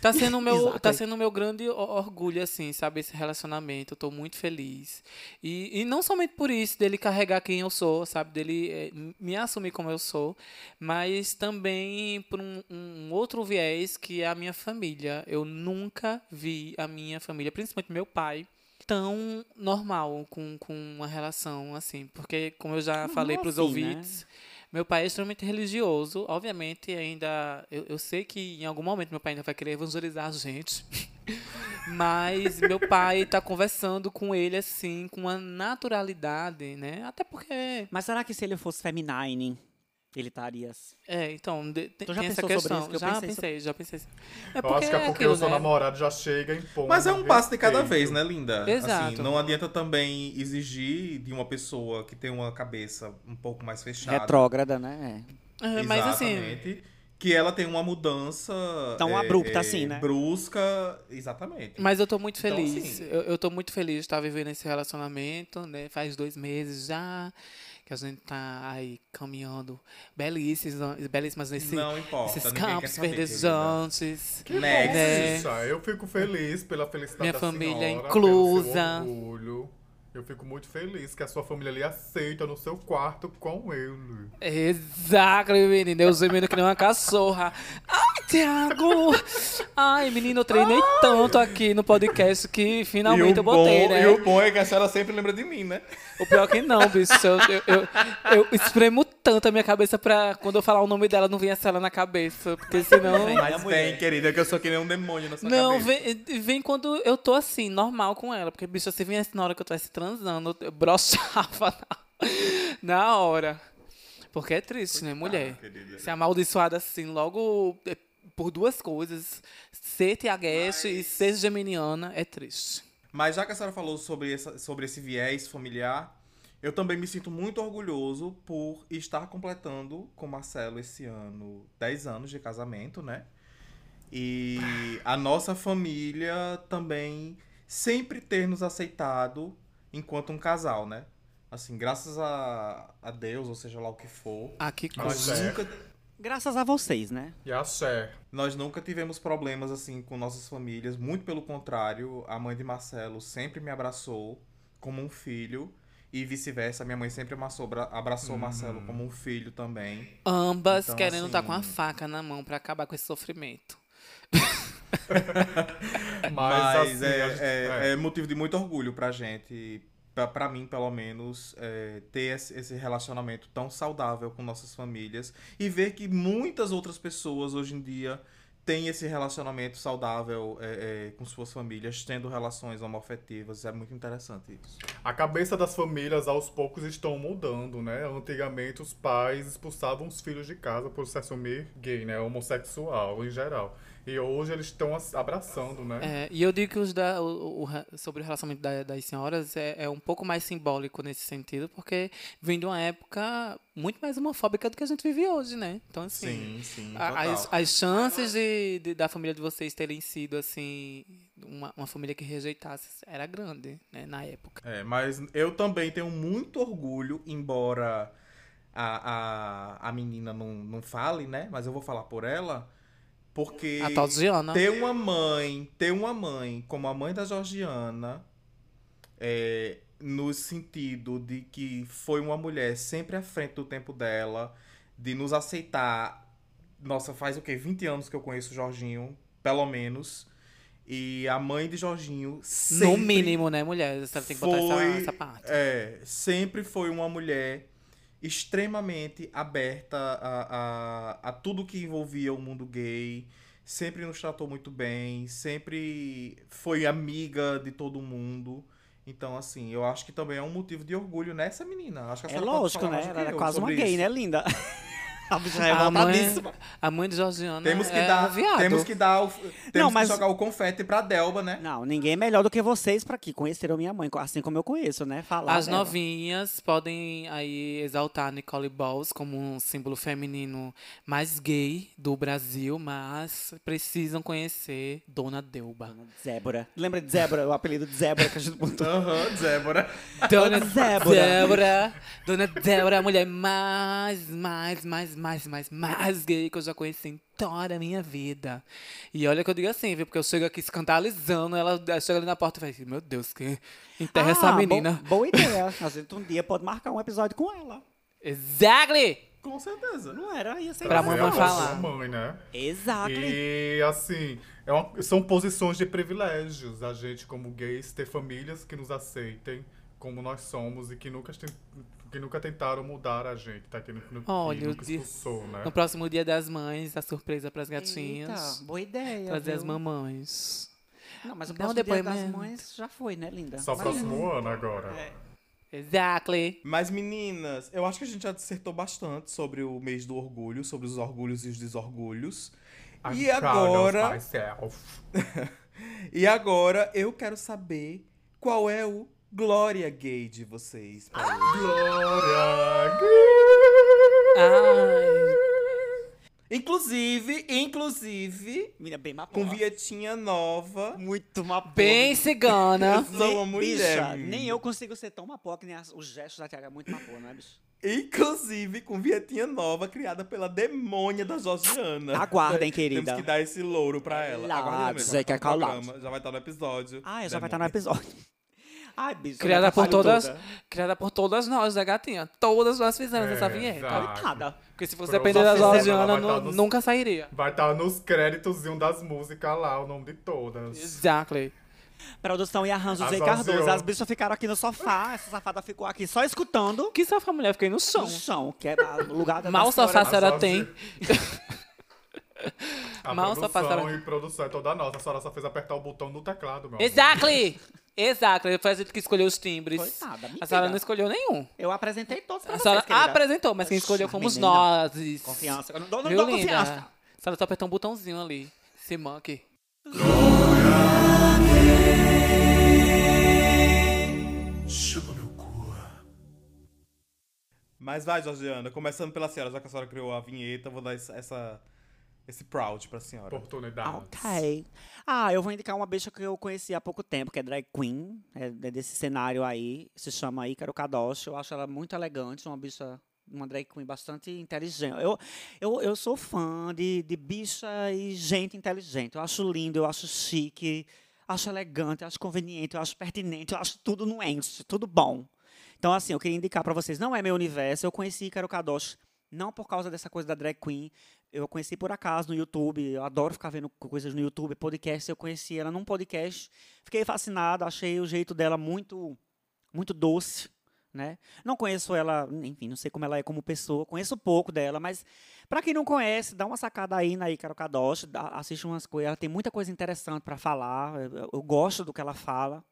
Tá sendo o meu, tá sendo meu grande orgulho, assim, sabe? Esse relacionamento. Eu tô muito feliz. E, e não somente por isso, dele carregar quem eu sou, sabe? Dele m- me assumir como eu sou, mas também por um, um outro viés que é a minha família. Eu nunca vi a minha família, principalmente meu pai, tão normal com, com uma relação, assim. Porque, como eu já Normal falei pros assim, né? Meu pai é extremamente religioso. Obviamente, ainda. Eu, eu sei que em algum momento meu pai ainda vai querer evangelizar a gente. Mas meu pai tá conversando com ele assim, com uma naturalidade, né? Até porque. Mas será que se ele fosse feminine, ele estaria... assim? É, então, de, tem, Tu já tem essa pensou sobre questão. isso? Que eu já pensei pensei, sobre- já pensei. É Eu acho que é porque aquilo, o seu né? namorado já chega em ponto. Mas é um passo de cada vez, né, linda? Exato. Assim, não adianta também exigir de uma pessoa que tem uma cabeça um pouco mais fechada. Retrógrada, né? É, Mas assim. Que ela tem uma mudança. Tão abrupta assim, né? Brusca. Exatamente. Mas eu tô muito Então, feliz. assim- eu, eu tô muito feliz de estar vivendo esse relacionamento, né? Faz dois meses já que a gente tá aí caminhando belíssimas, belíssimas nesse, não importa. nesses campos verdejantes. querida. Next. né? Eu fico feliz pela felicidade Minha da família senhora, inclusa. Eu fico muito feliz que a sua família lhe aceita no seu quarto com ele. Exato, menino. Eu gemendo que nem uma cachorra. Ai, Thiago! Ai, menino, eu treinei tanto aqui no podcast que finalmente eu botei, bom, né? E o bom é que a senhora sempre lembra de mim, né? O pior que não, bicho. Eu, eu, eu, eu espremo tanto a minha cabeça pra quando eu falar o nome dela não vir essa ela na cabeça. Porque senão. Mas vem, querida, que eu sou que nem um demônio na sua Não, cabeça. vem, vem quando eu tô assim, normal com ela. Porque, bicho, se viesse na hora que eu estivesse transando, eu brochava na, na hora. Porque é triste, né, mulher? querida. Ser amaldiçoada assim, logo é, por duas coisas. Ser tiaguete e ser geminiana é triste. Mas já que a senhora falou sobre, essa, sobre esse viés familiar, eu também me sinto muito orgulhoso por estar completando com o Marcelo esse ano 10 anos de casamento, né? E a nossa família também sempre ter nos aceitado enquanto um casal, né? Assim, graças a, a Deus, ou seja lá o que for, Ah, que Mas coisa. é. nunca, Graças a vocês, né? E a Cher. nós nunca tivemos problemas assim com nossas famílias, muito pelo contrário, a mãe de Marcelo sempre me abraçou como um filho e vice-versa, minha mãe sempre abraçou, bra- abraçou Marcelo como um filho também. Ambas Então, querendo estar assim- com a faca na mão pra acabar com esse sofrimento. Mas, Mas assim, é, gente- é- é. é motivo de muito orgulho pra gente, pra mim pelo menos, é, ter esse, esse relacionamento tão saudável com nossas famílias e ver que muitas outras pessoas hoje em dia têm esse relacionamento saudável é, é, com suas famílias, tendo relações homoafetivas. É muito interessante isso. A cabeça das famílias aos poucos estão mudando, né? Antigamente os pais expulsavam os filhos de casa por se assumir gay, né? Homossexual em geral. E hoje eles estão abraçando, né? É, e eu digo que os da, o, o re- sobre o relacionamento da- das senhoras é, é um pouco mais simbólico nesse sentido, porque vem de uma época muito mais homofóbica do que a gente vive hoje, né? Então, assim, sim, a- as, as chances de, de- da família de vocês terem sido, assim, uma, uma família que rejeitasse era grande, né, na época. É, mas eu também tenho muito orgulho, embora a, a, a menina não, não fale, né? Mas eu vou falar por ela, porque A tal ter uma mãe, ter uma mãe como a mãe da Georgiana, é, no sentido de que foi uma mulher sempre à frente do tempo dela, de nos aceitar. Nossa, faz o quê? 20 anos que eu conheço o Jorginho, pelo menos. E a mãe de Jorginho sempre No mínimo, né, mulher? Você tem que botar essa, foi- essa parte. é, sempre foi uma mulher extremamente aberta a, a, a tudo que envolvia o mundo gay. Sempre nos tratou muito bem, sempre foi amiga de todo mundo. Então, assim, eu acho que também é um motivo de orgulho nessa menina. Acho que É lógico, né? Ela era eu quase uma gay, isso. né, linda? A bicha é A mãe, revoltadíssima. a mãe de Georgiana Temos que é dar, viado. temos que dar o, temos mas- que jogar o confete pra Delba, né? Não, ninguém é melhor do que vocês pra que conheceram minha mãe, assim como eu conheço, né? Falar As dela. novinhas podem aí exaltar Nicole Balls como um símbolo feminino mais gay do Brasil, mas precisam conhecer Dona Delba. Zébora. Lembra de Zébora, o apelido de Zébora que a gente botou? Aham, Débora. Dona Débora. Débora. Dona Débora, a mulher mais, mais, mais, mais, mais, mais gay que eu já conheci em toda a minha vida. E olha que eu digo assim, viu? Porque eu chego aqui escandalizando, ela ela chega ali na porta e fala, meu Deus, que enterra essa Ah, menina. bo- boa ideia. A gente um dia pode marcar um episódio com ela. Exactly! Com certeza. Não era? Ia ser Pra mamãe a falar. sua mãe, né? Exato. E assim, é uma- são posições de privilégios. A gente, como gays, ter famílias que nos aceitem como nós somos e que nunca, que nunca tentaram mudar a gente, tá? Que, nu- que Olha, nunca o dia- expulsou, né? No próximo dia das mães, a surpresa pras gatinhas. Eita, boa ideia. trazer as viu? mamães. Não, mas o próximo dia das mães já foi, né, linda? Só Mas- próximo ano agora. É. Exactly! Mas, meninas, eu acho que a gente já dissertou bastante sobre o mês do orgulho, sobre os orgulhos e os desorgulhos. I'm E proud of agora, myself. e agora eu quero saber qual é o Glória Gay de vocês. pra. Glória! Ai, Inclusive, inclusive, Menina bem má com vietinha nova. Muito má porra. bem cigana. Eu sou uma mulher. Bicha, nem eu consigo ser tão que nem as- os gestos da Tiago é muito má porra, não é, bicho? Inclusive com vietinha nova criada pela demônia da Georgiana. Aguardem, querida. Temos que dar esse louro pra ela. Lá, Aguardem mesmo, dizer que é calado. Já vai estar no episódio. Ah, já vai estar no episódio. Ai, bicho. Criada por todas, toda. criada por todas nós, da gatinha. Todas nós fizemos É, essa vinheta. Coitada. Porque se fosse Pronto. depender da Só fizeram, Georgiana, ela vai nu- tá nos- nunca sairia. Vai estar nos créditos das músicas lá, o nome de todas. Exactly. Produção e arranjo As Zé Cardoso. As bichas ficaram aqui no sofá. Essa safada ficou aqui só escutando Que a mulher fiquei no no chão. chão, que era o lugar da Mal sofá a senhora tem. A Mal só produção passaram- e produção é toda nossa. A senhora só fez apertar o botão no teclado, meu amor. Exactly. Foi a gente que escolheu os timbres. Coitada, mentira. A senhora não escolheu nenhum. Eu apresentei todos pra A vocês, senhora apresentou, mas quem escolheu fomos Menina. nós. Confiança. Eu não dou, não Viu, dou confiança. A senhora só apertou um botãozinho ali. Esse monkey. Mas vai, Georgiana, começando pela senhora, já que a senhora criou a vinheta, eu vou dar essa, essa- esse proud pra senhora. Oportunidades. Ok. Ah, eu vou indicar uma bicha que eu conheci há pouco tempo, que é drag queen, é é desse cenário aí, se chama Ícaro Kadoshi. Eu acho ela muito elegante, uma bicha, uma drag queen bastante inteligente. Eu, eu, eu sou fã de, de bicha e gente inteligente. Eu acho lindo, eu acho chique, acho elegante, acho conveniente, eu acho pertinente, eu acho tudo nuente, tudo bom. Então, assim, eu queria indicar pra vocês, não é meu universo, eu conheci Ícaro Kadoshi não por causa dessa coisa da drag queen, eu conheci por acaso no YouTube. Eu adoro ficar vendo coisas no YouTube, podcast. Eu conheci ela num podcast. Fiquei fascinado, achei o jeito dela muito, muito doce, né? Não conheço ela, enfim, não sei como ela é como pessoa. Conheço pouco dela, mas para quem não conhece, dá uma sacada aí na Ícaro Kadoshi, dá- assiste umas coisas. Ela tem muita coisa interessante para falar. Eu, eu- gosto do que ela fala.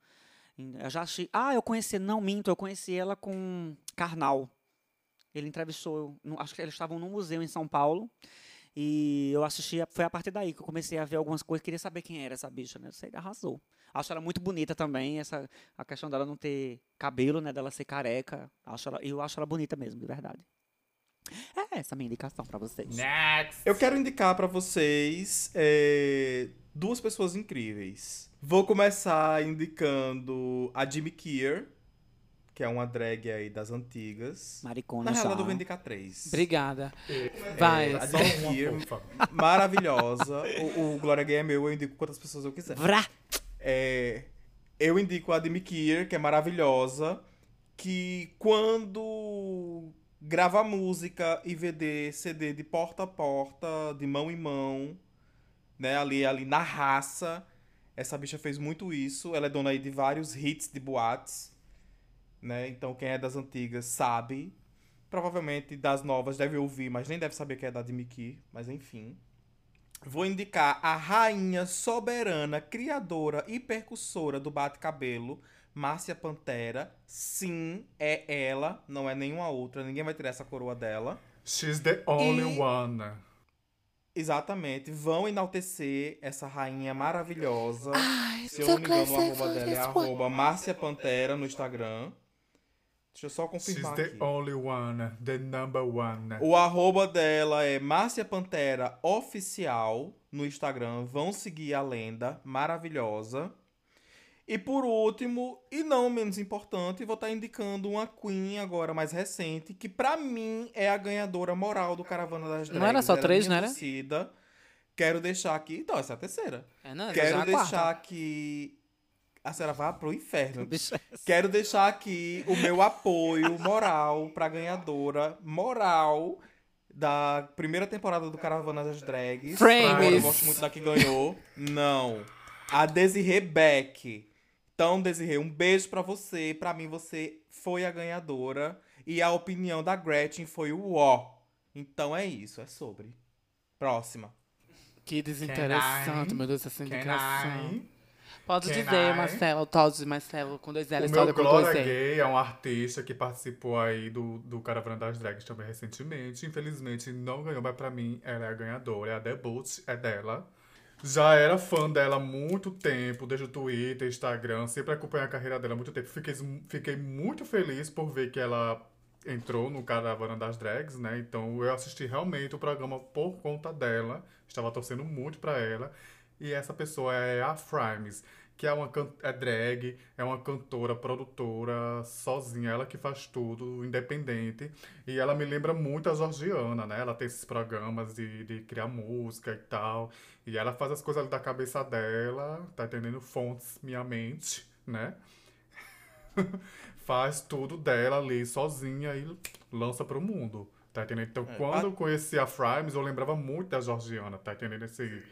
Eu já achei. Ah, eu conheci, não minto, eu conheci ela com Karnal. Ele entrevistou, acho que eles estavam num museu em São Paulo. E eu assisti, foi a partir daí que eu comecei a ver algumas coisas, queria saber quem era essa bicha, né? Eu sei, arrasou. Acho ela muito bonita também, essa a questão dela não ter cabelo, né, dela ser careca. Acho ela, eu acho ela bonita mesmo, de verdade. É essa a minha indicação pra vocês. Next! Eu quero indicar pra vocês é, duas pessoas incríveis. Vou começar indicando a Jimmy Kier, que é uma drag aí das antigas. Maricona Na já. realidade, eu vou indicar três. Obrigada. Vai. a Só Jimmy uma Kier, fofa. maravilhosa. O, o Glória Gay é meu, eu indico quantas pessoas eu quiser. Vrá! É, eu indico a Demi Kier, que é maravilhosa, que quando grava música e VD, CD de porta a porta, de mão em mão, né, ali, ali na raça, essa bicha fez muito isso. Ela é dona aí de vários hits de boates, né, então quem é das antigas sabe. Provavelmente das novas deve ouvir, mas nem deve saber que é da Demi Kier, mas enfim. Vou indicar a rainha soberana, criadora e percussora do bate-cabelo, Márcia Pantera. Sim, é ela, não é nenhuma outra. Ninguém vai tirar essa coroa dela. She's the only E- one. Exatamente. Vão enaltecer essa rainha maravilhosa. Ai, Se eu não me engano, o arroba dela é arroba Márcia Pantera no Instagram. Deixa eu só She's confirmar the aqui. only one. The number one. O arroba dela é Márcia Pantera Oficial no Instagram. Vão seguir a lenda maravilhosa. E por último, e não menos importante, vou estar indicando uma Queen agora mais recente, que pra mim é a ganhadora moral do Caravana das Drags. Não era só é três, não torcida. Quero deixar aqui. Então, essa é a terceira. É, não, é Quero quarta. deixar aqui. A senhora vai pro inferno. Bicho, Quero deixar aqui o meu apoio moral pra ganhadora moral da primeira temporada do Caravana das Drags. Frames. Eu gosto muito da que ganhou. Não. A Desiree Beck. Então, Desiree, um beijo pra você. Pra mim, você foi a ganhadora. E a opinião da Gretchen foi o ó. Então é isso, é sobre. Próxima. Que desinteressante, meu Deus, essa indicação. Pode Can dizer, I? Marcelo, Todd, Marcelo, com dois L's, O meu Todd com dois. Gay é um artista que participou aí do, do Caravana das Drags também recentemente. Infelizmente não ganhou, mas pra mim ela é a ganhadora. É a debut, é dela. Já era fã dela há muito tempo, desde o Twitter, Instagram, sempre acompanhei a carreira dela há muito tempo. Fiquei, fiquei muito feliz por ver que ela entrou no Caravana das Drags, né? Então eu assisti realmente o programa por conta dela. Estava torcendo muito pra ela. E essa pessoa é a Frames, que é uma can- é drag, é uma cantora, produtora, sozinha, ela que faz tudo, independente. E ela me lembra muito a Georgiana, né? Ela tem esses programas de, de criar música e tal. E ela faz as coisas ali da cabeça dela, tá entendendo? Fontes, minha mente, né? faz tudo dela ali sozinha e lança pro mundo. Tá entendendo? Então, É, quando a- eu conheci a Frames, eu lembrava muito da Georgiana, tá entendendo? Esse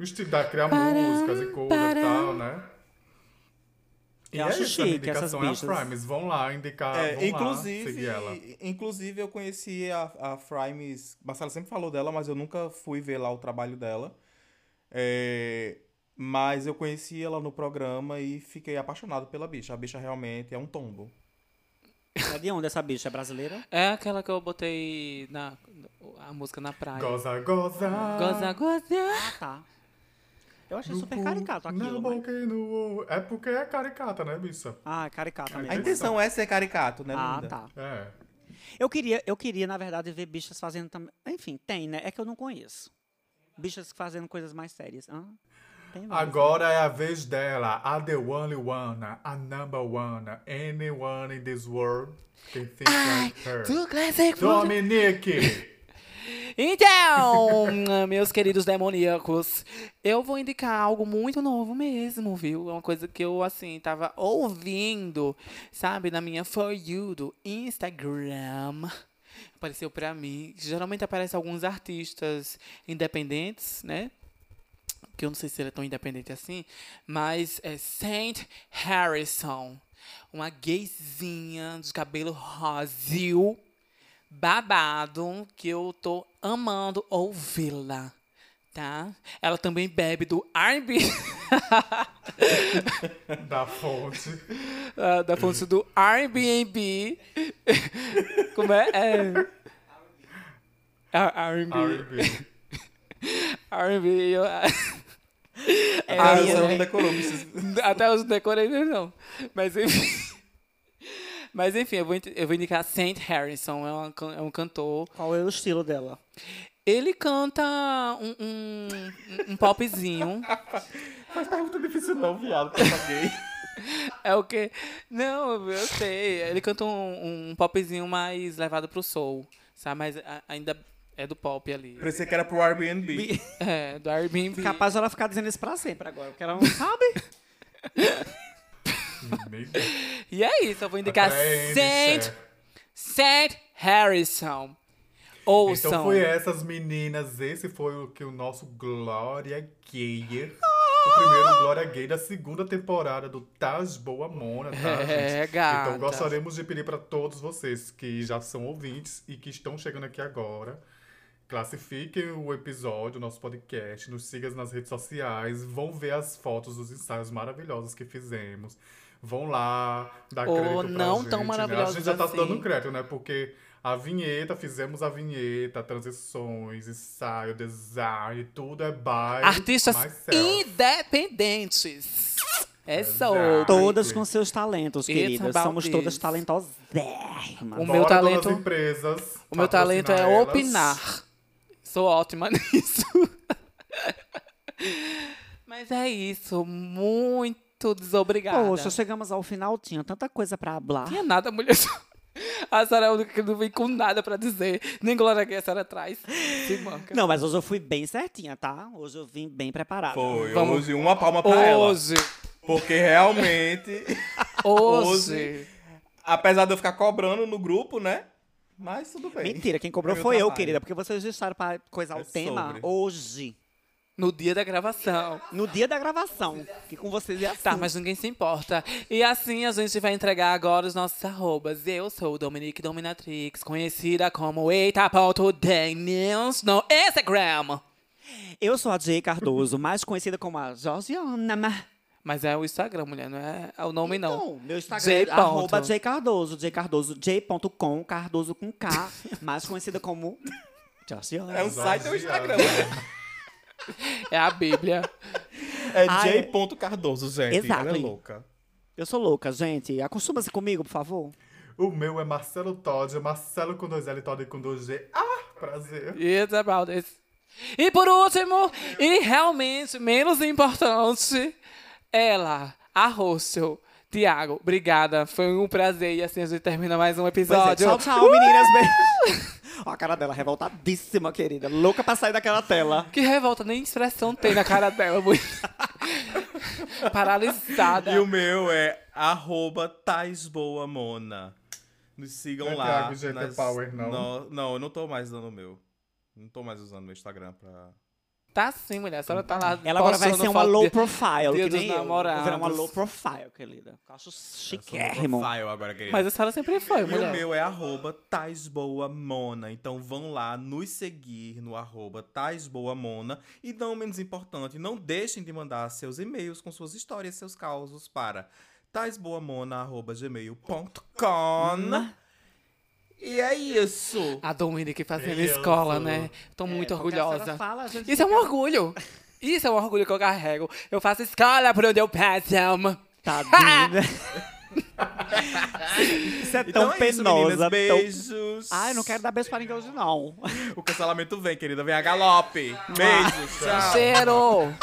o estilo da criar músicas e coisa e tal, né? E Eu é acho isso, chique essas indicação é a bichas. Frames. Vão lá indicar, É, vão lá seguir inclusive, ela. inclusive, eu conheci a, a Frames. Marcela sempre falou dela, mas eu nunca fui ver lá o trabalho dela. É, mas eu conheci ela no programa e fiquei apaixonado pela bicha. A bicha realmente é um tombo. É de onde essa bicha? É brasileira? É aquela que eu botei na, a música na praia. Goza, goza. Goza, goza. Ah, tá. Eu achei no super cu, caricato aquilo. mas- boca e no... É porque é caricata, né, bicha? Ah, é caricato A mesmo. A intenção é ser caricato, né, Ah, linda? tá. É. Eu queria, eu queria, na verdade, ver bichas fazendo também. Enfim, tem, né? É que eu não conheço. Bichas fazendo coisas mais sérias. Ah, tem várias. Agora é a vez dela. A the only one. A number one. Anyone in this world can think like her. Dominique! Então, meus queridos demoníacos, eu vou indicar algo muito novo mesmo, viu? É uma coisa que eu, assim, tava ouvindo, sabe, na minha For You do Instagram. Apareceu pra mim. Geralmente aparece alguns artistas independentes, né? Que eu não sei se ele é tão independente assim, mas é Saint Harrison. Uma gayzinha de cabelo rosil babado que eu tô amando ouvi-la, tá? Ela também bebe do R&B da fonte. ah, da fonte do Airbnb. Como é? é... Ah, R&B. R&B. R&B. eu- É Ah, né? não decorou. Até hoje não decorei mesmo, não. Mas enfim. Mas enfim, eu vou, eu vou indicar Saint Harrison, é, uma é um cantor. Qual é o estilo dela? Ele canta um, um, um popzinho. Mas pergunta difícil não, viado, que eu paguei. É o quê? Não, eu sei. Ele canta um, um popzinho mais levado pro soul, sabe? Mas a- ainda é do pop ali. Parecia que era pro Airbnb. É, do Airbnb. Capaz ela ficar dizendo isso pra sempre agora, porque ela não sabe. E é isso, eu vou indicar Saint, chefe. Saint Harrison. Ouçam. Então foi essas meninas, esse foi o que o nosso Glória Gayer. O primeiro Glória Gay da segunda temporada do Taz Boa Mona, tá, É, gente? gata. Então gostaríamos de pedir para todos vocês que já são ouvintes e que estão chegando aqui agora classifiquem o episódio, o nosso podcast, nos sigam nas redes sociais, vão ver as fotos dos ensaios maravilhosos que fizemos. Vão lá, dar Ou crédito pra não gente, tão né? A maravilhosos gente já tá assim. dando crédito, né? Porque a vinheta, fizemos a vinheta, transições, ensaio, design, tudo é by Artistas myself. independentes. É sobre. Todas com seus talentos, queridas. Somos todas this. talentosérrimas. O meu talento- empresas, O meu talento é elas. opinar. Sou ótima nisso. Mas é isso. Muito desobrigada. Poxa, chegamos ao final, tinha tanta coisa pra hablar. Tinha nada, mulher. A senhora é a única que não vem com nada pra dizer. Nem Glória Gay a senhora traz. Se manca. Não, mas hoje eu fui bem certinha, tá? Hoje eu vim bem preparada. Foi, Vamos- hoje uma palma pra ela. Hoje. Porque realmente, Hoje. apesar de eu ficar cobrando no grupo, né? Mas tudo bem. Mentira, quem cobrou Foi foi eu, trabalho. querida, porque vocês deixaram pra coisar É o tema sobre. hoje. No dia da gravação. No dia da gravação. Que com vocês é assim. Tá, mas ninguém se importa. E assim a gente vai entregar agora os nossos arrobas. Eu sou Dominique Dominatrix, conhecida como eita.daniels no Instagram. Eu sou a Jay Cardoso, mais conhecida como a Josiana. Mas é o Instagram, mulher, não é o nome, não. Então, meu Instagram J. é arroba. J Cardoso. J Cardoso, j.com, Cardoso com K, mais conhecida como Josiana. É um site ou Instagram. É a Bíblia. É é. J. Cardoso, gente. Exato. Ela é louca. Eu sou louca, gente. Acostuma-se comigo, por favor. O meu é Marcelo Todd, Marcelo com dois L e Todd com dois G. Ah, prazer. It's about this. E por último, e realmente menos importante, ela, a Rossel. Tiago, obrigada. Foi um prazer. E assim a gente termina mais um Pois é, episódio. tchau, tchau, meninas. Beijo. Ó, a cara dela, revoltadíssima, querida. Louca pra sair daquela tela. Que revolta, nem expressão tem na cara dela. muito. Paralisada. E o meu é arroba Taisboamona. Nos sigam Não é lá. Thiago GT Power, não? No- não, eu não tô mais dando o meu. Não tô mais usando meu Instagram pra. Tá sim, mulher. A senhora tá lá. Ela agora vai ser uma low de- profile, Dia que dos nem eu. Vou virar uma namorados. low profile, querida. Eu acho Eu chiquérrimo. no profile agora, querida. Mas a senhora sempre foi, E o mulher. meu é arroba Taisboamona. Então vão lá nos seguir no arroba Taisboamona. E não menos importante, não deixem de mandar seus e-mails com suas histórias, seus causos para taisboamona.gmail.com E é isso. A Dominique fazendo escola, né? Tô muito É, a senhora orgulhosa. Fala, Isso é um fica- orgulho. Isso é um orgulho que eu carrego. Eu faço escola por onde eu passo. Tadinha. isso é tão Então é isso, penosa. meninas. tão- Beijos. Ai, não quero dar beijo pra ninguém hoje, não. O cancelamento vem, querida. Vem a galope. Beijos. Tchau. Cheiro!